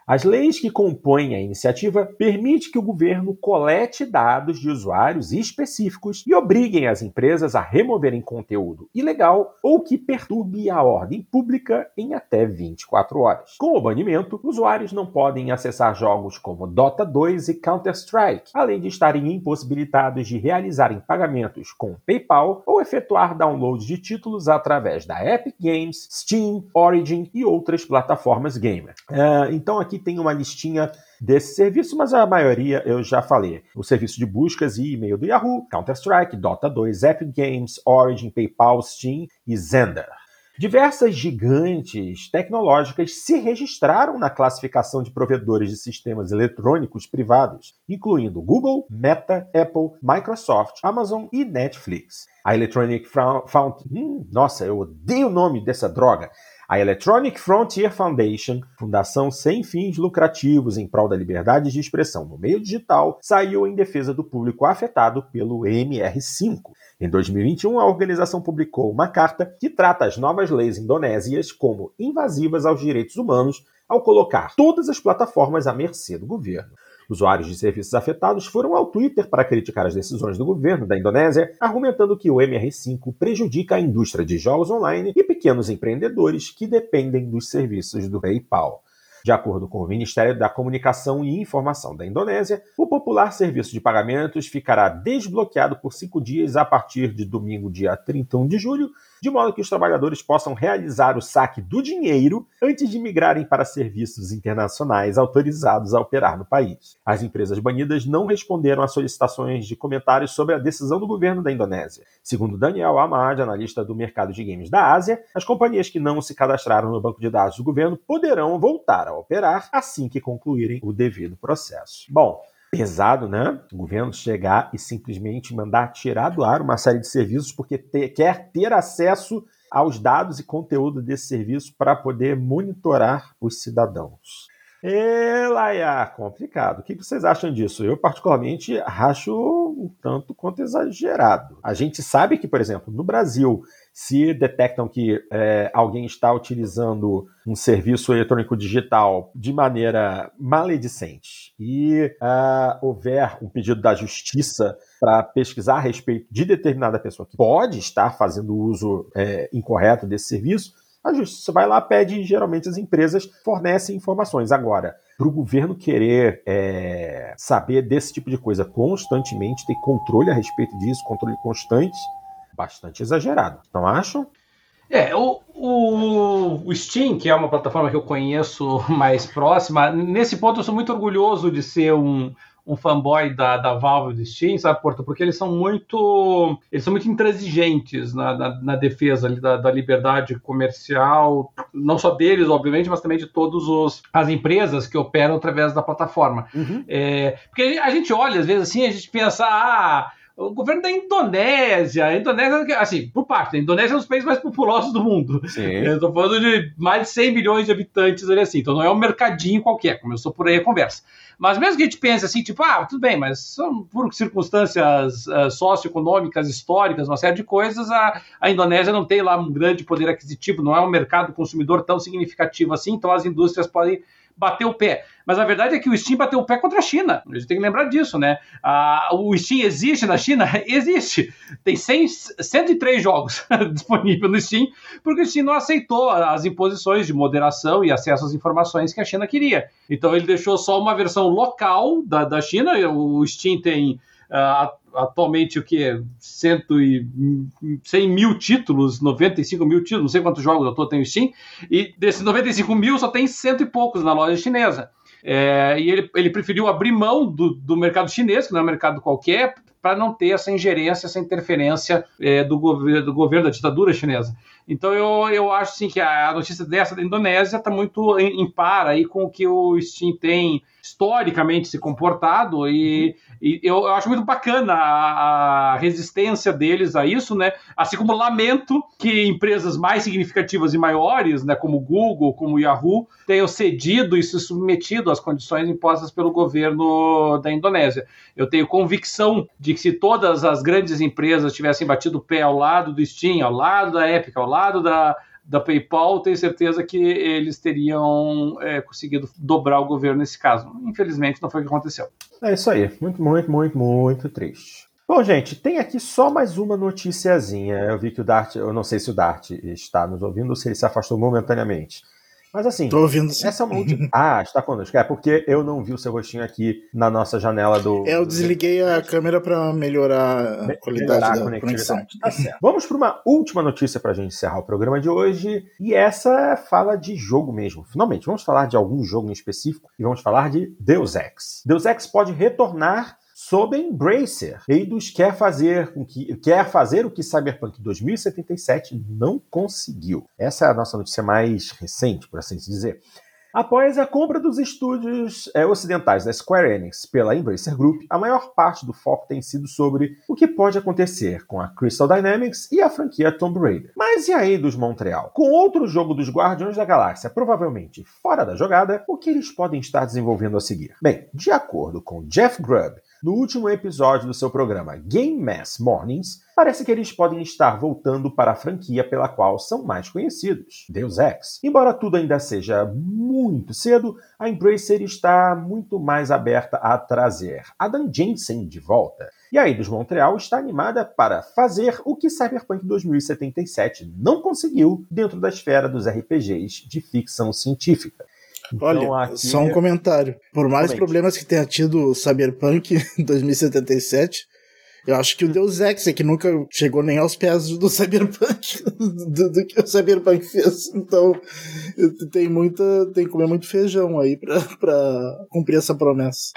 as leis que compõem a iniciativa permitem que o governo colete dados de usuários específicos e obriguem as empresas a removerem conteúdo ilegal ou que perturbe a ordem pública em até 24 horas. Com o banimento, usuários não podem acessar jogos como Dota 2 e Counter-Strike, além de estarem impossibilitados de realizarem pagamentos com PayPal ou efetuar downloads de títulos através da Epic Games, Steam, Origin e outras plataformas gamer. Uh, então aqui aqui tem uma listinha desse serviço, mas a maioria eu já falei. O serviço de buscas e e-mail do Yahoo, Counter-Strike, Dota 2, Epic Games, Origin, PayPal, Steam e Zender. Diversas gigantes tecnológicas se registraram na classificação de provedores de sistemas eletrônicos privados, incluindo Google, Meta, Apple, Microsoft, Amazon e Netflix. A Electronic Fountain. Hum, nossa, eu odeio o nome dessa droga. A Electronic Frontier Foundation, fundação sem fins lucrativos em prol da liberdade de expressão no meio digital, saiu em defesa do público afetado pelo MR5. Em 2021, a organização publicou uma carta que trata as novas leis indonésias como invasivas aos direitos humanos ao colocar todas as plataformas à mercê do governo. Usuários de serviços afetados foram ao Twitter para criticar as decisões do governo da Indonésia, argumentando que o MR5 prejudica a indústria de jogos online e pequenos empreendedores que dependem dos serviços do PayPal. De acordo com o Ministério da Comunicação e Informação da Indonésia, o popular serviço de pagamentos ficará desbloqueado por cinco dias a partir de domingo, dia 31 de julho, de modo que os trabalhadores possam realizar o saque do dinheiro antes de migrarem para serviços internacionais autorizados a operar no país. As empresas banidas não responderam às solicitações de comentários sobre a decisão do governo da Indonésia. Segundo Daniel Ahmad, analista do mercado de games da Ásia, as companhias que não se cadastraram no banco de dados do governo poderão voltar a operar assim que concluírem o devido processo. Bom, pesado, né? O governo chegar e simplesmente mandar tirar do ar uma série de serviços porque te, quer ter acesso aos dados e conteúdo desse serviço para poder monitorar os cidadãos. E Laia, complicado. O que vocês acham disso? Eu, particularmente, acho um tanto quanto exagerado. A gente sabe que, por exemplo, no Brasil, se detectam que é, alguém está utilizando um serviço eletrônico digital de maneira maledicente e uh, houver um pedido da justiça para pesquisar a respeito de determinada pessoa que pode estar fazendo uso é, incorreto desse serviço, a justiça vai lá, pede e geralmente as empresas fornecem informações. Agora, para o governo querer é, saber desse tipo de coisa constantemente, ter controle a respeito disso, controle constante, bastante exagerado. Não acham? É, o, o, o, Steam, que é uma plataforma que eu conheço mais próxima, nesse ponto eu sou muito orgulhoso de ser um, um fanboy da, da Valve do Steam, sabe, Porto? Porque eles são muito. Eles são muito intransigentes na, na, na defesa da, da, liberdade comercial, não só deles, obviamente, mas também de todas as empresas que operam através da plataforma. Uhum. É, porque a gente olha, às vezes, assim, a gente pensa, ah o governo da Indonésia. A Indonésia, assim, por parte, a Indonésia é um dos países mais populosos do mundo. Sim. Eu estou falando de mais de 100 milhões de habitantes ali assim. Então não é um mercadinho qualquer, começou por aí a conversa. Mas mesmo que a gente pense assim, tipo, ah, tudo bem, mas são por circunstâncias uh, socioeconômicas, históricas, uma série de coisas, a, a Indonésia não tem lá um grande poder aquisitivo, não é um mercado consumidor tão significativo assim, então as indústrias podem bateu o pé. Mas a verdade é que o Steam bateu o pé contra a China. A gente tem que lembrar disso, né? Ah, o Steam existe na China? Existe. Tem 100, 103 jogos disponíveis no Steam, porque o Steam não aceitou as imposições de moderação e acesso às informações que a China queria. Então ele deixou só uma versão local da, da China. O Steam tem. Uh, atualmente o que? 100, e, 100 mil títulos, 95 mil títulos, não sei quantos jogos eu tô, tenho Steam, e desses 95 mil só tem cento e poucos na loja chinesa. É, e ele, ele preferiu abrir mão do, do mercado chinês, que não é um mercado qualquer, para não ter essa ingerência, essa interferência é, do, governo, do governo da ditadura chinesa. Então eu, eu acho assim, que a notícia dessa da Indonésia está muito em, em par aí com o que o Steam tem historicamente se comportado e, e eu, eu, acho muito bacana a, a, resistência deles a isso, né? Assim como lamento que empresas mais significativas e maiores, né, como Google, como Yahoo, tenham cedido e se submetido às condições impostas pelo governo da Indonésia. Eu tenho convicção de que se todas as grandes empresas tivessem batido o pé ao lado do Steam, ao lado da Epic, ao lado da da PayPal, tenho certeza que eles teriam é, conseguido dobrar o governo nesse caso. Infelizmente, não foi o que aconteceu. É isso aí. Muito, muito, muito, muito triste. Bom, gente, tem aqui só mais uma noticiazinha. Eu vi que o Dart, eu não sei se o Dart está nos ouvindo ou se ele se afastou momentaneamente. Mas assim, Tô ouvindo sim. essa multi... Ah, está conosco. É porque eu não vi o seu rostinho aqui na nossa janela do. É, eu desliguei a câmera para melhorar a qualidade melhorar a da conexão. Tá certo. Vamos para uma última notícia para a gente encerrar o programa de hoje. E essa fala de jogo mesmo. Finalmente, vamos falar de algum jogo em específico e vamos falar de Deus Ex. Deus Ex pode retornar sob Embracer. Eidos quer fazer, o que, quer fazer o que Cyberpunk 2077 não conseguiu. Essa é a nossa notícia mais recente, por assim dizer. Após a compra dos estúdios é, ocidentais da Square Enix pela Embracer Group, a maior parte do foco tem sido sobre o que pode acontecer com a Crystal Dynamics e a franquia Tomb Raider. Mas e aí dos Montreal? Com outro jogo dos Guardiões da Galáxia provavelmente fora da jogada, o que eles podem estar desenvolvendo a seguir? Bem, de acordo com Jeff Grubb, no último episódio do seu programa Game Mass Mornings, parece que eles podem estar voltando para a franquia pela qual são mais conhecidos, Deus Ex. Embora tudo ainda seja muito cedo, a Embracer está muito mais aberta a trazer Adam Jensen de volta. E a Eidos Montreal está animada para fazer o que Cyberpunk 2077 não conseguiu dentro da esfera dos RPGs de ficção científica. Então, Olha, aqui... só um comentário. Por mais Comente. problemas que tenha tido o Cyberpunk em 2077, eu acho que o Deus Ex é que nunca chegou nem aos pés do Cyberpunk, do, do, que o Cyberpunk fez. Então, tem muita, tem que comer muito feijão aí pra, pra cumprir essa promessa.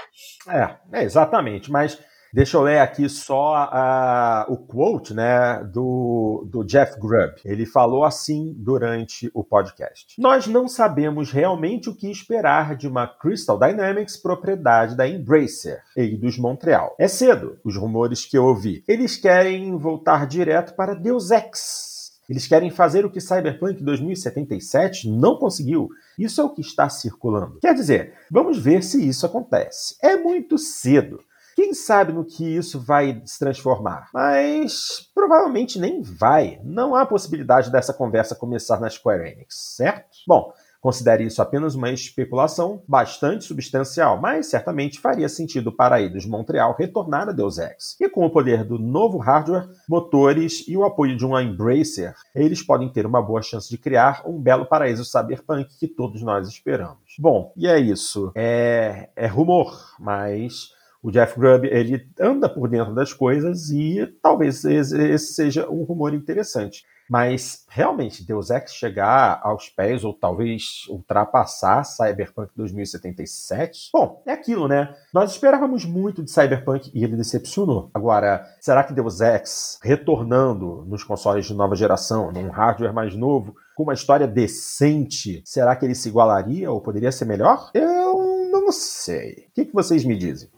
É, é exatamente. Mas Deixa eu ler aqui só a, o quote né, do, do Jeff Grubb. Ele falou assim durante o podcast: Nós não sabemos realmente o que esperar de uma Crystal Dynamics propriedade da Embracer e dos Montreal. É cedo, os rumores que eu ouvi. Eles querem voltar direto para Deus Ex. Eles querem fazer o que Cyberpunk 2077 não conseguiu. Isso é o que está circulando. Quer dizer, vamos ver se isso acontece. É muito cedo. Quem sabe no que isso vai se transformar? Mas provavelmente nem vai. Não há possibilidade dessa conversa começar na Square Enix, certo? Bom, Considere isso apenas uma especulação bastante substancial, mas certamente faria sentido para a Eidos Montreal retornar a Deus Ex. E com o poder do novo hardware, motores e o apoio de uma Embracer, eles podem ter uma boa chance de criar um belo paraíso cyberpunk que todos nós esperamos. Bom, e é isso. É, é rumor, mas o Jeff Grubb ele anda por dentro das coisas e talvez esse seja um rumor interessante. Mas realmente Deus Ex chegar aos pés ou talvez ultrapassar Cyberpunk 2077, bom, é aquilo, né? Nós esperávamos muito de Cyberpunk e ele decepcionou. Agora, será que Deus Ex retornando nos consoles de nova geração, num hardware mais novo, com uma história decente, será que ele se igualaria ou poderia ser melhor? Eu não sei. O que, vocês me dizem?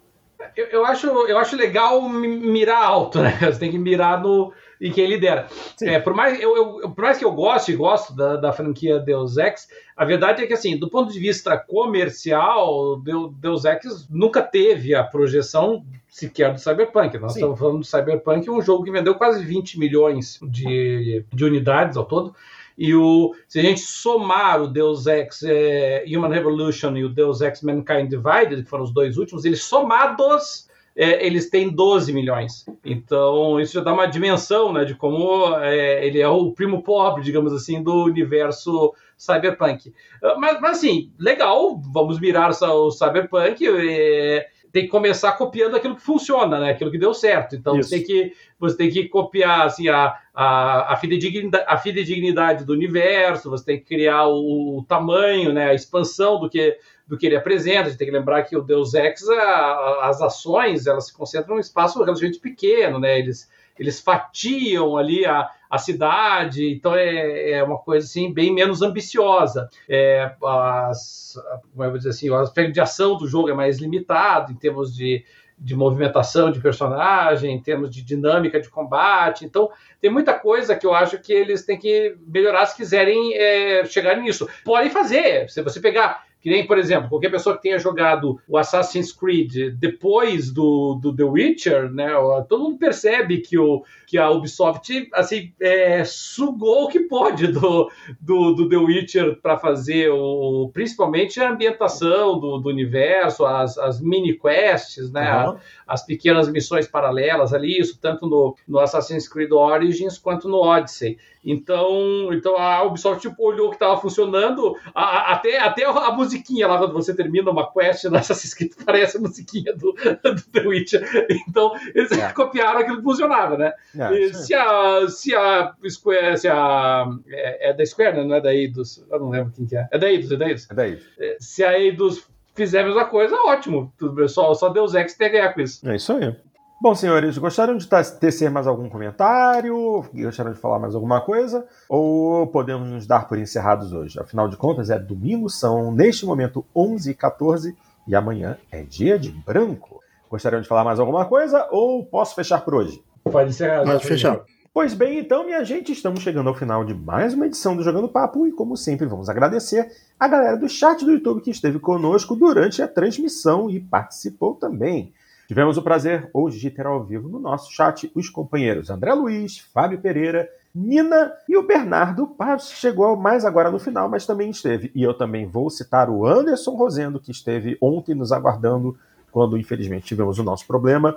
Eu, eu, acho, eu acho legal mirar alto, né? Você tem que mirar no em quem lidera. É, por, mais, eu, eu, por mais que eu goste e gosto da, da franquia Deus Ex, a verdade é que, assim, do ponto de vista comercial, Deus Ex nunca teve a projeção sequer do Cyberpunk. Nós Sim. estamos falando do Cyberpunk, um jogo que vendeu quase 20 milhões de, de unidades ao todo. E o, se a gente somar o Deus Ex é, Human Revolution e o Deus Ex Mankind Divided, que foram os dois últimos, eles somados é, eles têm 12 milhões. Então, isso já dá uma dimensão né, de como é, ele é o primo pobre, digamos assim, do universo cyberpunk. Ah, mas, mas assim, legal, vamos mirar o cyberpunk. É, tem que começar copiando aquilo que funciona, né? Aquilo que deu certo. Então você tem que você tem que copiar assim a, a, a, fidedignidade, a fidedignidade do universo, você tem que criar o, o, tamanho, né? A expansão do que do que ele apresenta. A gente tem que lembrar que o Deus Ex, a, as ações, elas se concentram em um espaço relativamente pequeno, né? Eles eles fatiam ali a, a cidade, então é, é uma coisa assim bem menos ambiciosa. É, as, como eu vou dizer assim, o aspecto de ação do jogo é mais limitado em termos de, de movimentação de personagem, em termos de dinâmica de combate. Então, tem muita coisa que eu acho que eles têm que melhorar se quiserem é, chegar nisso. Podem fazer. Se você pegar que nem, por exemplo, qualquer pessoa que tenha jogado o Assassin's Creed depois do, do The Witcher, né? Todo mundo percebe que, o, que a Ubisoft assim, é, sugou o que pode do, do, do The Witcher para fazer o, principalmente a ambientação do, do universo, as, as mini quests, né? Uhum. As pequenas missões paralelas ali, isso tanto no, no Assassin's Creed Origins quanto no Odyssey. Então, então a Ubisoft tipo, olhou que estava funcionando, a, a, até, até a musiquinha lá quando você termina uma quest no Assassin's Creed parece a musiquinha do, do The Witcher. Então, eles é. copiaram aquilo que funcionava, né? É, se, a, se a Square, se a. É, é, da Square, né? Não é da Eidos, eu não lembro quem que é. É da Eidos, é da Eidos. É da Eidos. É, se a Eidos fizer a mesma coisa, ótimo. Só, só Deus Ex tem a ganhar com isso. É isso aí. Bom, senhores, gostaram de tecer mais algum comentário? Gostaram de falar mais alguma coisa? Ou podemos nos dar por encerrados hoje? Afinal de contas, é domingo, são neste momento 11h14 e amanhã é dia de branco. Gostariam de falar mais alguma coisa ou posso fechar por hoje? Pode encerrar. Pode fechar. Pois bem, então, minha gente, estamos chegando ao final de mais uma edição do Jogando Papo e, como sempre, vamos agradecer a galera do chat do YouTube que esteve conosco durante a transmissão e participou também. Tivemos o prazer hoje de ter ao vivo no nosso chat os companheiros André Luiz, Fábio Pereira, Nina e o Bernardo Paz chegou mais agora no final, mas também esteve. E eu também vou citar o Anderson Rosendo, que esteve ontem nos aguardando quando infelizmente tivemos o nosso problema.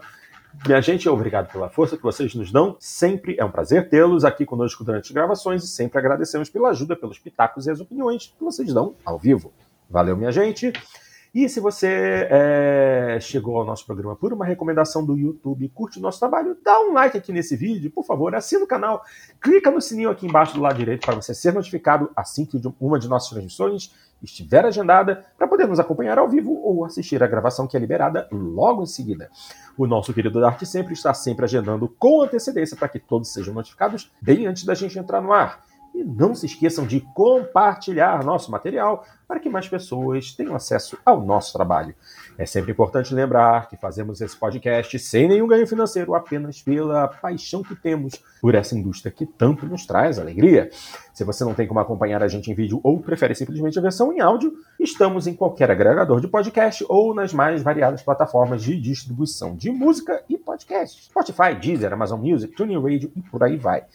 Minha gente, obrigado pela força que vocês nos dão. Sempre é um prazer tê-los aqui conosco durante as gravações e sempre agradecemos pela ajuda, pelos pitacos e as opiniões que vocês dão ao vivo. Valeu, minha gente. E se você é, chegou ao nosso programa por uma recomendação do YouTube, curte o nosso trabalho, dá um like aqui nesse vídeo, por favor, assina o canal, clica no sininho aqui embaixo do lado direito para você ser notificado assim que uma de nossas transmissões estiver agendada, para poder nos acompanhar ao vivo ou assistir a gravação que é liberada logo em seguida. O nosso querido Dart sempre está sempre agendando com antecedência para que todos sejam notificados bem antes da gente entrar no ar. E não se esqueçam de compartilhar nosso material para que mais pessoas tenham acesso ao nosso trabalho. É sempre importante lembrar que fazemos esse podcast sem nenhum ganho financeiro, apenas pela paixão que temos por essa indústria que tanto nos traz alegria. Se você não tem como acompanhar a gente em vídeo ou prefere simplesmente a versão em áudio, estamos em qualquer agregador de podcast ou nas mais variadas plataformas de distribuição de música e podcast. Spotify, Deezer, Amazon Music, TuneIn Radio e por aí vai.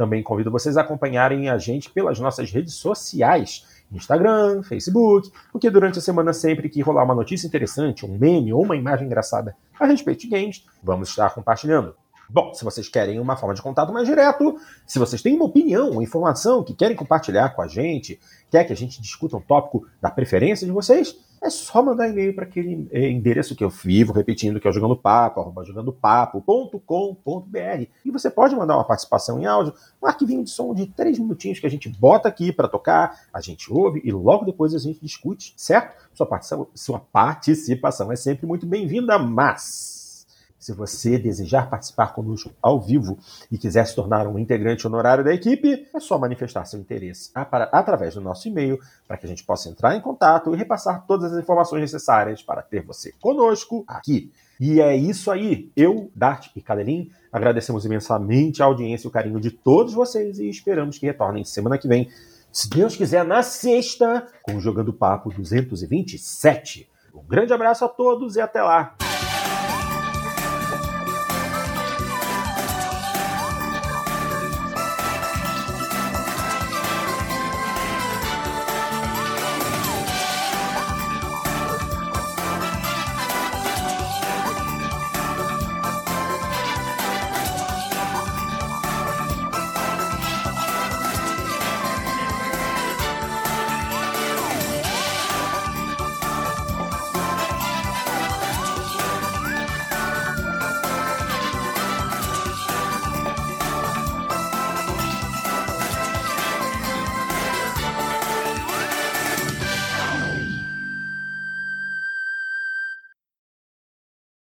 Também convido vocês a acompanharem a gente pelas nossas redes sociais. Instagram, Facebook, porque durante a semana, sempre que rolar uma notícia interessante, um meme ou uma imagem engraçada a respeito de games, vamos estar compartilhando. Bom, se vocês querem uma forma de contato mais direto, se vocês têm uma opinião, uma informação que querem compartilhar com a gente, quer que a gente discuta um tópico da preferência de vocês, é só mandar e-mail para aquele é, endereço que eu vivo repetindo, que é o jogandopapo, arroba jogandopapo.com.br. E você pode mandar uma participação em áudio, um arquivinho de som de três minutinhos que a gente bota aqui para tocar, a gente ouve e logo depois a gente discute, certo? Sua participação, sua participação é sempre muito bem-vinda, mas... Se você desejar participar conosco ao vivo e quiser se tornar um integrante honorário da equipe, é só manifestar seu interesse através do nosso e-mail para que a gente possa entrar em contato e repassar todas as informações necessárias para ter você conosco aqui. E é isso aí. Eu, Dart e Cadelin agradecemos imensamente a audiência e o carinho de todos vocês e esperamos que retornem semana que vem, se Deus quiser, na sexta, com o Jogando Papo 227. Um grande abraço a todos e até lá!